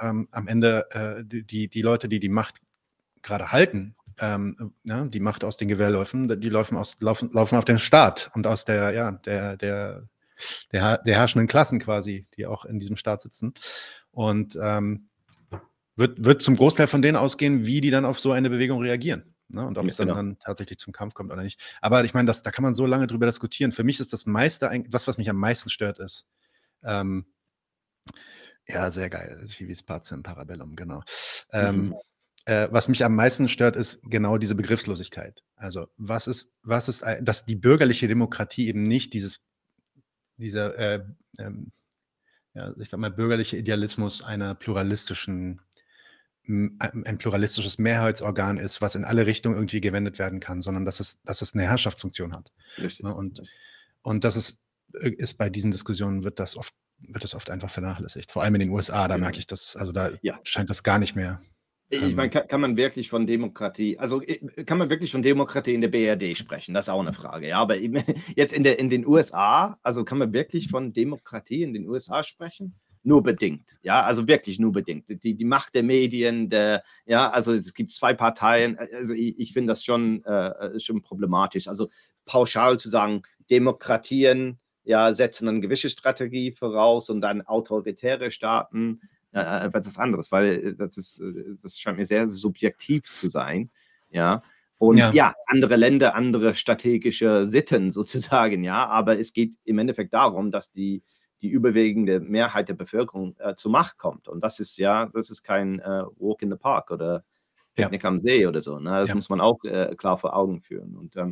Ja. Ähm, am Ende äh, die, die Leute, die die Macht gerade halten, ähm, ja, die Macht aus den Gewehrläufen, die laufen, aus, laufen, laufen auf den Staat und aus der, ja, der, der, der, der herrschenden Klassen quasi, die auch in diesem Staat sitzen. Und ähm, wird, wird zum Großteil von denen ausgehen, wie die dann auf so eine Bewegung reagieren. Ne? Und ob ja, es dann, genau. dann, tatsächlich zum Kampf kommt oder nicht. Aber ich meine, da kann man so lange drüber diskutieren. Für mich ist das meiste, das, was mich am meisten stört, ist, ähm, ja, sehr geil. Civis Pazem Parabellum, genau. Ähm, mhm. Äh, was mich am meisten stört, ist genau diese Begriffslosigkeit. Also was ist, was ist, dass die bürgerliche Demokratie eben nicht dieses, dieser, äh, ähm, ja, ich sag mal, bürgerliche Idealismus einer pluralistischen, ein pluralistisches Mehrheitsorgan ist, was in alle Richtungen irgendwie gewendet werden kann, sondern dass es, dass es eine Herrschaftsfunktion hat. Richtig. Ne? Und, und das ist, ist bei diesen Diskussionen wird das oft, wird das oft einfach vernachlässigt. Vor allem in den USA, da merke ich das, also da ja. scheint das gar nicht mehr Ich meine, ähm. kann, kann, man wirklich von Demokratie, also äh, kann man wirklich von Demokratie in der BRD sprechen? Das ist auch eine Frage, ja. Aber <laughs> jetzt in, der, in den USA, also kann man wirklich von Demokratie in den USA sprechen? Nur bedingt, ja, also wirklich nur bedingt. Die, die Macht der Medien, der, ja, also es gibt zwei Parteien, also ich, ich finde das schon, äh, schon problematisch. Also pauschal zu sagen, Demokratien ja, setzen eine gewisse Strategie voraus und dann autoritäre Staaten äh, etwas anderes, weil das ist, das scheint mir sehr subjektiv zu sein, ja. Und ja. ja. andere Länder, andere strategische Sitten <laughs> sozusagen, ja. Aber es geht im Endeffekt darum, dass die, die überwiegende Mehrheit der Bevölkerung äh, zur Macht kommt. Und das ist ja, das ist kein äh, Walk in the Park oder Picknick ja. am See oder so. Ne? Das ja. muss man auch äh, klar vor Augen führen. Und, ähm,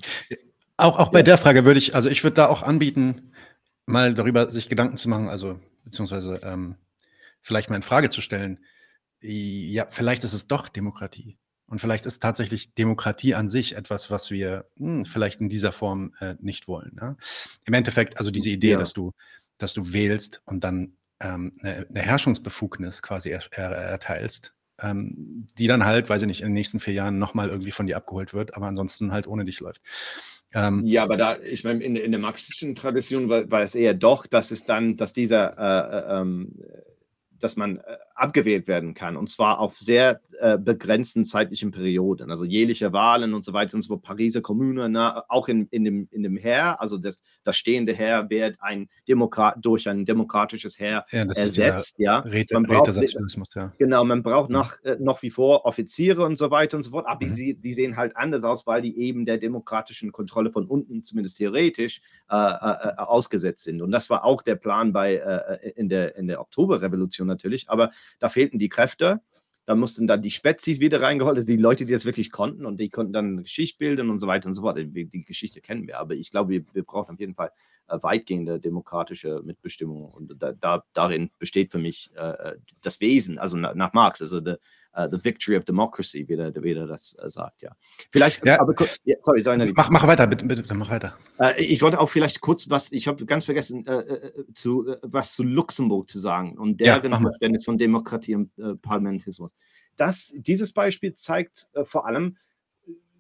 auch, auch bei der Frage würde ich, also ich würde da auch anbieten, mal darüber sich Gedanken zu machen, also beziehungsweise ähm, vielleicht mal in Frage zu stellen, ja, vielleicht ist es doch Demokratie. Und vielleicht ist tatsächlich Demokratie an sich etwas, was wir hm, vielleicht in dieser Form äh, nicht wollen. Ne? Im Endeffekt, also diese Idee, ja. dass du, dass du wählst und dann ähm, eine, eine, Herrschungsbefugnis quasi er, er, erteilst, ähm, die dann halt, weiß ich nicht, in den nächsten vier Jahren nochmal irgendwie von dir abgeholt wird, aber ansonsten halt ohne dich läuft. Ähm, ja, aber da, ich meine, in, in der marxistischen Tradition war, war, es eher doch, dass es dann, dass dieser äh, äh, ähm, dass man äh, abgewählt werden kann und zwar auf sehr äh, begrenzten zeitlichen Perioden, also jährliche Wahlen und so weiter und so fort. Pariser Kommune, ne, auch in, in, dem, in dem Heer, also das, das stehende Heer wird ein Demokrat, durch ein demokratisches Heer ja, ersetzt. Ja. Räte, man braucht, ja. Genau, man braucht noch, äh, noch wie vor Offiziere und so weiter und so fort, aber mhm. die, die sehen halt anders aus, weil die eben der demokratischen Kontrolle von unten, zumindest theoretisch, äh, äh, äh ausgesetzt sind. Und das war auch der Plan bei, in, der, in der Oktoberrevolution natürlich, aber da fehlten die Kräfte. Da mussten dann die Spezies wieder reingeholt, also die Leute, die das wirklich konnten und die konnten dann Geschichte bilden und so weiter und so fort. Die, Geschichte kennen wir, aber ich glaube, wir, wir brauchen auf jeden Fall äh, weitgehende demokratische Mitbestimmung und da, da, darin besteht für mich äh, das Wesen, also nach Marx, also der uh, the victory of democracy, wie der, wie der das uh, sagt, ja. Vielleicht, ja, aber ja, sorry, sorry mach, mach weiter, bitte, bitte, mach weiter. Uh, ich wollte auch vielleicht kurz was, ich habe ganz vergessen, zu, was zu Luxemburg zu sagen und deren ja, Verständnis von Demokratie und Parlamentarismus. Das, dieses Beispiel zeigt vor allem,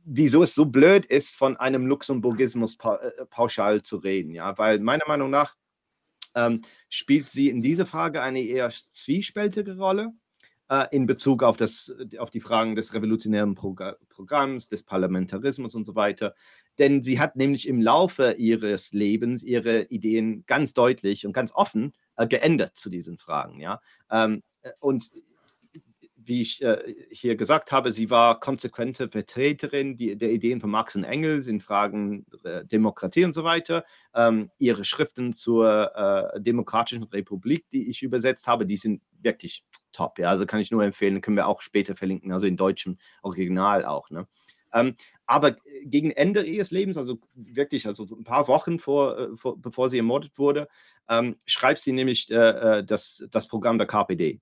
wieso es so blöd ist, von einem Luxemburgismus pa pauschal zu reden, ja, weil meiner Meinung nach ähm, spielt sie in dieser Frage eine eher zwiespältige Rolle äh, in Bezug auf, das, auf die Fragen des revolutionären Progr Programms, des Parlamentarismus und so weiter. Denn sie hat nämlich im Laufe ihres Lebens ihre Ideen ganz deutlich und ganz offen äh, geändert zu diesen Fragen. Ja? Ähm, äh, und wie ich äh, hier gesagt habe, sie war konsequente Vertreterin die, der Ideen von Marx und Engels in Fragen äh, Demokratie und so weiter. Ähm, ihre Schriften zur äh, Demokratischen Republik, die ich übersetzt habe, die sind wirklich top. Ja, also kann ich nur empfehlen, können wir auch später verlinken, also in deutschem Original auch. Ne? Ähm, aber gegen Ende ihres Lebens, also wirklich, also ein paar Wochen vor, äh, vor bevor sie ermordet wurde, ähm, schreibt sie nämlich äh, äh das, das Programm der KPD.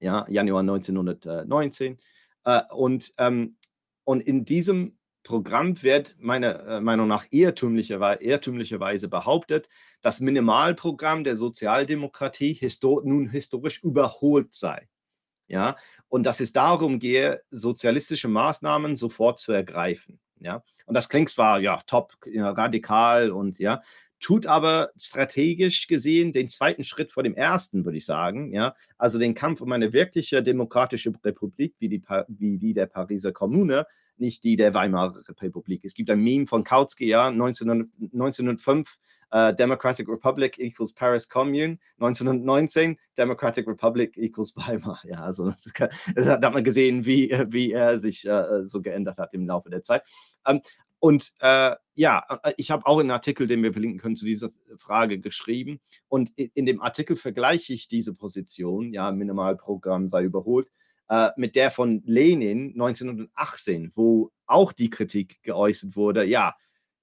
Ja, Januar 1919. Äh, und, ähm, und in diesem Programm wird meiner äh, Meinung nach irrtümlicherweise, irrtümlicherweise behauptet, das Minimalprogramm der Sozialdemokratie histor nun historisch überholt sei. Ja, und dass es darum gehe, sozialistische Maßnahmen sofort zu ergreifen. Ja, und das klingt zwar ja top, ja, radikal und ja, tut aber strategisch gesehen den zweiten Schritt vor dem ersten, würde ich sagen. Ja, also den Kampf um eine wirkliche demokratische Republik wie die, wie die der Pariser Kommune nicht die der Weimarer Republik. Es gibt ein Meme von Kautsky, ja, 19, 1905, uh, Democratic Republic equals Paris Commune, 1919, Democratic Republic equals Weimar. Ja, also das, das hat man gesehen, wie, wie er sich uh, so geändert hat im Laufe der Zeit. Um, ähm, und äh, ja, äh, ich habe auch einen Artikel, den wir verlinken können, zu dieser Frage geschrieben. Und in dem Artikel vergleiche ich diese Position, ja, Minimalprogramm sei überholt, äh, mit der von Lenin 1918, wo auch die Kritik geäußert wurde, ja,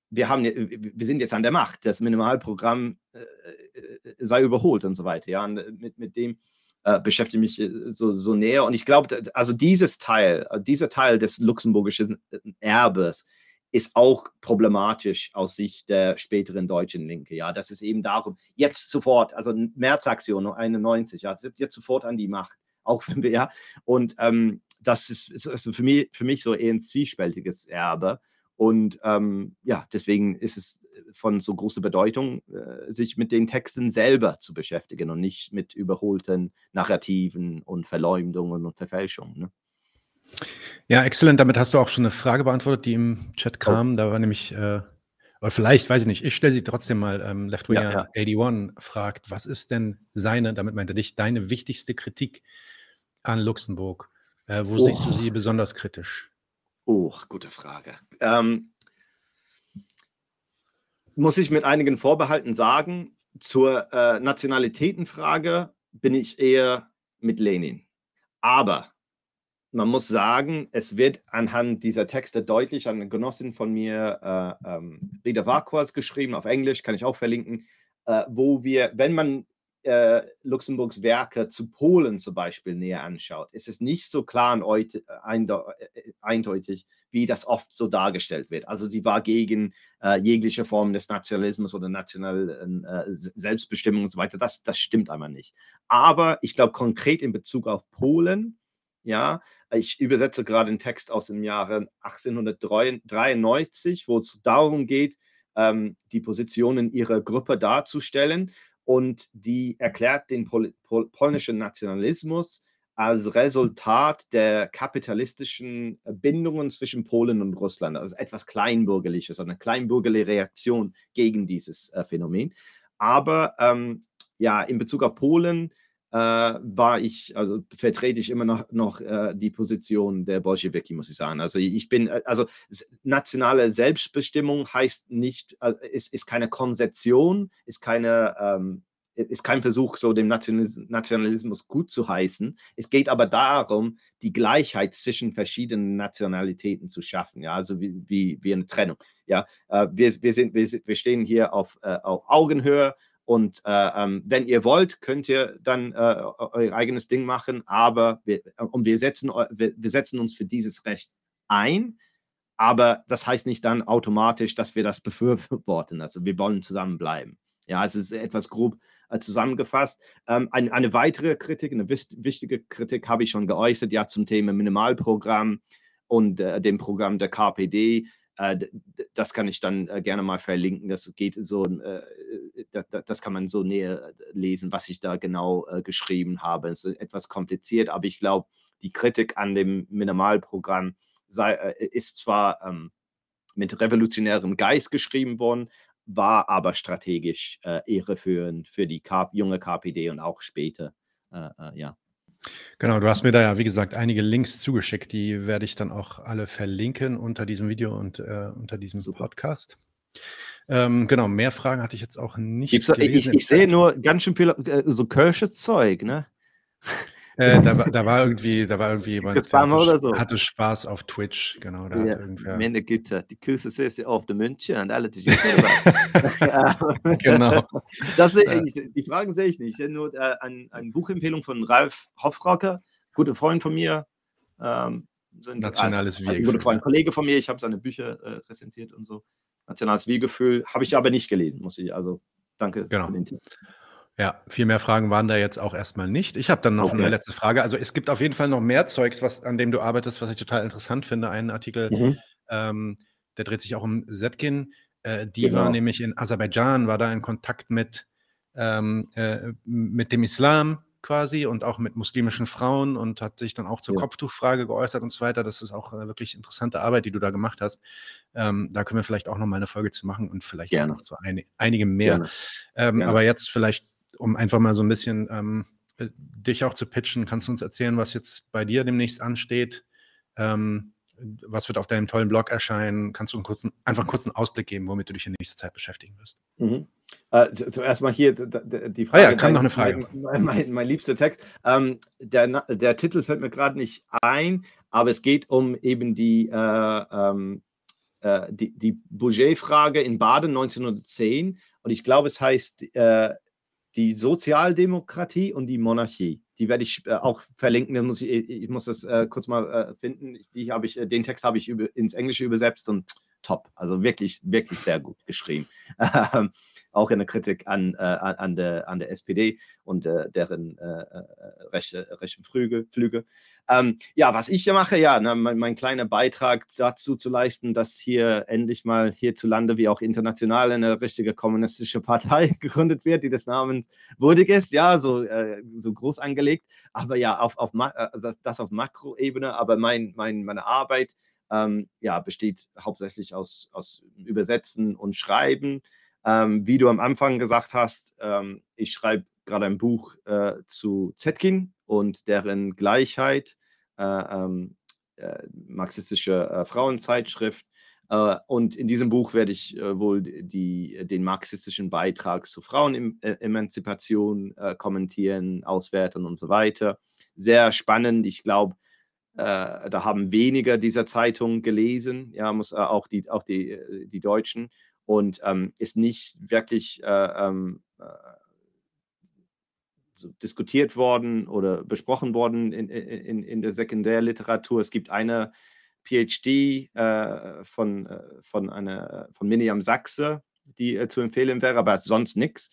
wir, haben, wir sind jetzt an der Macht, das Minimalprogramm äh, äh sei überholt und so weiter. Ja, und äh, mit, mit dem äh, beschäftige ich mich so, so näher. Und ich glaube, also dieses Teil, dieser Teil des luxemburgischen Erbes ist auch problematisch aus Sicht der späteren deutschen Linke. Ja, das ist eben darum, jetzt sofort, also Märzaktion 91, ja, jetzt sofort an die Macht <laughs> auch wenn wir ja. Und ähm, das ist, ist also für, mich, für mich so eher ein zwiespältiges Erbe. Und ähm, ja, deswegen ist es von so großer Bedeutung, äh, sich mit den Texten selber zu beschäftigen und nicht mit überholten Narrativen und Verleumdungen und Verfälschungen. Ne? Ja, exzellent. Damit hast du auch schon eine Frage beantwortet, die im Chat oh. kam. Oh. Da war nämlich, äh, oder vielleicht, weiß ich nicht, ich stelle sie trotzdem mal. Ähm, Leftwinger ja, ja. 81 fragt, was ist denn seine, damit meint er dich, deine wichtigste Kritik an Luxemburg? Äh, wo oh. siehst du sie besonders kritisch? Oh, gute Frage. Ähm, muss ich mit einigen Vorbehalten sagen, zur äh, Nationalitätenfrage bin ich eher mit Lenin. Aber man muss sagen, es wird anhand dieser Texte deutlich, eine Genossin von mir, äh, ähm, Rita Varquas, geschrieben, auf Englisch, kann ich auch verlinken, äh, wo wir, wenn man äh, Luxemburgs Werke zu Polen zum Beispiel näher anschaut, ist es nicht so klar und äh, äh, eindeutig, wie das oft so dargestellt wird. Also sie war gegen äh, jegliche Form des Nationalismus oder nationalen äh, Selbstbestimmung und so weiter. Das, das stimmt einmal nicht. Aber ich glaube konkret in Bezug auf Polen, ja, ich übersetze gerade einen Text aus dem Jahre 1893, wo es darum geht, ähm, die Positionen ihrer Gruppe darzustellen und die erklärt den pol pol polnischen Nationalismus als Resultat der kapitalistischen Bindungen zwischen Polen und Russland, also etwas Kleinbürgerliches, eine kleinbürgerliche Reaktion gegen dieses äh, Phänomen. Aber ähm, ja, in Bezug auf Polen war ich, also vertrete ich immer noch, noch äh, die Position der Bolschewiki, muss ich sagen. Also ich bin, äh, also nationale Selbstbestimmung heißt nicht, äh, ist, ist keine Konzession, ist keine, ähm, ist kein Versuch, so dem Nationalismus gut zu heißen. Es geht aber darum, die Gleichheit zwischen verschiedenen Nationalitäten zu schaffen, ja, also wie, wie, wie eine Trennung. Ja, äh, wir, wir, sind, wir, wir stehen hier auf, äh, auf Augenhöhe und äh, ähm, wenn ihr wollt, könnt ihr dann äh, euer eigenes Ding machen, aber wir, und wir setzen, wir, wir setzen uns für dieses Recht ein, aber das heißt nicht dann automatisch, dass wir das befürworten. Also wir wollen zusammenbleiben. Ja, es ist etwas grob äh, zusammengefasst. Ähm, ein, eine weitere Kritik, eine wichtige Kritik habe ich schon geäußert, ja, zum Thema Minimalprogramm und äh, dem Programm der KPD. Äh, das kann ich dann äh, gerne mal verlinken. Das geht so, äh, das kann man so näher lesen, was ich da genau geschrieben habe. Es ist etwas kompliziert, aber ich glaube, die Kritik an dem Minimalprogramm sei, ist zwar ähm, mit revolutionärem Geist geschrieben worden, war aber strategisch äh, irreführend für die K junge KPD und auch später. Äh, äh, ja. Genau, du hast mir da ja, wie gesagt, einige Links zugeschickt. Die werde ich dann auch alle verlinken unter diesem Video und äh, unter diesem Super. Podcast. Ähm, genau, mehr Fragen hatte ich jetzt auch nicht. Gibt's, ich, ich, sehe nur ganz schön viel äh, so Kirsche Zeug, ne? Äh, da, da, war irgendwie, da war irgendwie jemand, der hatte, so. hatte, Spaß auf Twitch, genau. Da ja, meine Güte, die Küsse ja auf der Münche und alle die. <laughs> Genau. <laughs> Das, ich, die Fragen sehe ich nicht. Nur äh, ein, eine Buchempfehlung von Ralf Hoffrocker, guter Freund von mir. Ähm, sind, Nationales also, Ein guter Freund, Kollege von mir, ich habe seine Bücher äh, rezensiert und so. Nationales Wir-Gefühl habe ich aber nicht gelesen, muss ich. Also danke genau. für den Tipp. Ja, viel mehr Fragen waren da jetzt auch erstmal nicht. Ich habe dann noch eine letzte Frage. Also, es gibt auf jeden Fall noch mehr Zeugs, was an dem du arbeitest, was ich total interessant finde. Einen Artikel, Mhm. ähm, der dreht sich auch um Zetkin. Äh, die war nämlich in Aserbaidschan, war da in Kontakt mit, ähm, äh, mit dem Islam quasi und auch mit muslimischen Frauen und hat sich dann auch zur Ja. Kopftuchfrage geäußert und so weiter. Das ist auch, äh, wirklich interessante Arbeit, die du da gemacht hast. Ähm, da können wir vielleicht auch noch mal 'ne Folge zu machen und vielleicht Gerne. noch so eine einige mehr. Gerne. Ähm, Gerne. aber jetzt vielleicht um einfach mal so ein bisschen ähm, äh, dich auch zu pitchen, kannst du uns erzählen, was jetzt bei dir demnächst ansteht? Ähm, was wird auf deinem tollen Blog erscheinen? Kannst du einen kurzen, einfach einen kurzen Ausblick geben, womit du dich in nächster Zeit beschäftigen wirst? Mhm. Äh, zuerst mal hier die Frage. Ah ja, kam noch eine Frage. Mein, mein, mein liebster Text. Ähm, der, der Titel fällt mir gerade nicht ein, aber es geht um eben die, äh, ähm, äh, die, die Bourget-Frage in Baden 1910. Und ich glaube, es heißt äh, die Sozialdemokratie und die Monarchie. Die werde ich äh, auch verlinken. Muss ich, ich, muss das äh, kurz mal äh, finden. Die ich, äh, den Text habe ich über, ins Englische übersetzt und top. Also wirklich, wirklich sehr gut geschrieben. <laughs> Ähm, auch in der Kritik an, äh, an, der, an der SPD und äh, deren äh, äh, rechte, rechten Flüge. Flüge. Ähm, ja, was ich hier mache, ja, na, mein, mein, kleiner Beitrag dazu zu leisten, dass hier endlich mal hierzulande wie auch international eine richtige kommunistische <laughs> Partei <laughs> gegründet wird, die des Namens würdig ist, ja, so, äh, so groß angelegt, aber ja, auf, auf also das auf Makroebene, aber mein, mein, meine Arbeit ähm, ja, besteht hauptsächlich aus, aus Übersetzen und Schreiben. Ähm, wie du am Anfang gesagt hast, ähm, ich schreibe gerade ein Buch äh, zu Zetkin und deren Gleichheit, äh, ähm, äh, marxistische äh, Frauenzeitschrift. Äh, und in diesem Buch werde ich äh, wohl die, den marxistischen Beitrag zur Frauenemanzipation kommentieren, auswerten und so weiter. Sehr spannend. Ich glaube, da haben weniger dieser Zeitungen gelesen, ja, muss auch die, auch die, die Deutschen und ähm, ist nicht wirklich äh, ähm, äh, so diskutiert worden oder besprochen worden in, in, in der Sekundärliteratur. Es gibt eine PhD äh, von, äh, von, einer, von Miriam Sachse, die äh, zu empfehlen wäre, aber sonst nichts.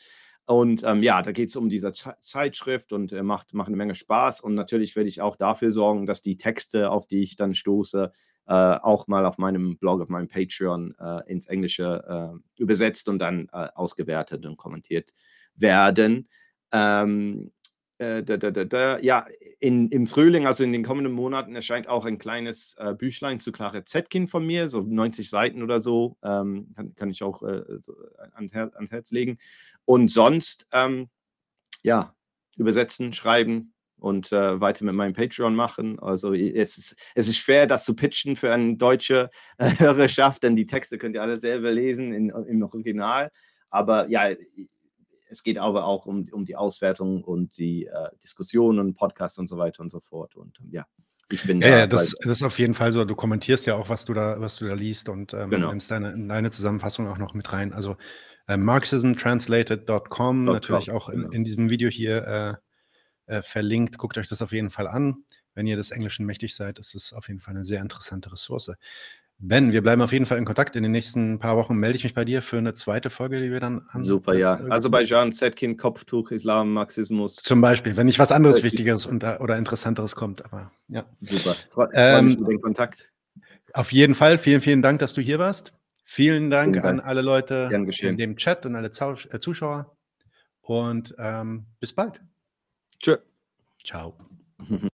Und ähm, ja, da geht es um diese Zeitschrift und äh, macht, macht eine Menge Spaß. Und natürlich werde ich auch dafür sorgen, dass die Texte, auf die ich dann stoße, äh, auch mal auf meinem Blog, auf meinem Patreon äh, ins Englische äh, übersetzt und dann äh, ausgewertet und kommentiert werden. Ähm, äh, da, da, da, ja, in, im Frühling, also in den kommenden Monaten, erscheint auch ein kleines äh, Büchlein zu Clara Zetkin von mir, so 90 Seiten oder so, ähm, kann, kann, ich auch so ans, Her ans, Herz legen. Und sonst, ähm, ja, übersetzen, schreiben, und äh, weiter mit meinem Patreon machen. Also es ist, es ist schwer, das zu pitchen für eine deutsche äh, Hörerschaft, denn die Texte könnt ihr alle selber lesen in, im Original. Aber ja, es geht aber auch um, um die Auswertung und die äh, Diskussionen Podcasts und so weiter und so fort. Und ja, ich bin ja, da, ja das, das, ist auf jeden Fall so. Du kommentierst ja auch, was du da, was du da liest und ähm, genau. nimmst deine, deine Zusammenfassung auch noch mit rein. Also äh, marxismtranslated.com, natürlich auch in, genau. in, diesem Video hier äh, äh, verlinkt. Guckt euch das auf jeden Fall an. Wenn ihr des Englischen mächtig seid, ist es auf jeden Fall eine sehr interessante Ressource. Ben, wir bleiben auf jeden Fall in Kontakt. In den nächsten paar Wochen melde ich mich bei dir für eine zweite Folge, die wir dann an. Super, ja. Aserbaidschan, Zetkin, Kopftuch, Islam, Marxismus. Zum Beispiel, wenn nicht was anderes Wichtigeres und, oder Interessanteres kommt. Aber ja. Super. Freue ähm, mich über den Kontakt. Auf jeden Fall. Vielen, vielen Dank, dass du hier warst. Vielen Dank, vielen Dank. an alle Leute in dem Chat und alle äh, Zuschauer. Und ähm, bis bald. Tschö. Ciao. <laughs>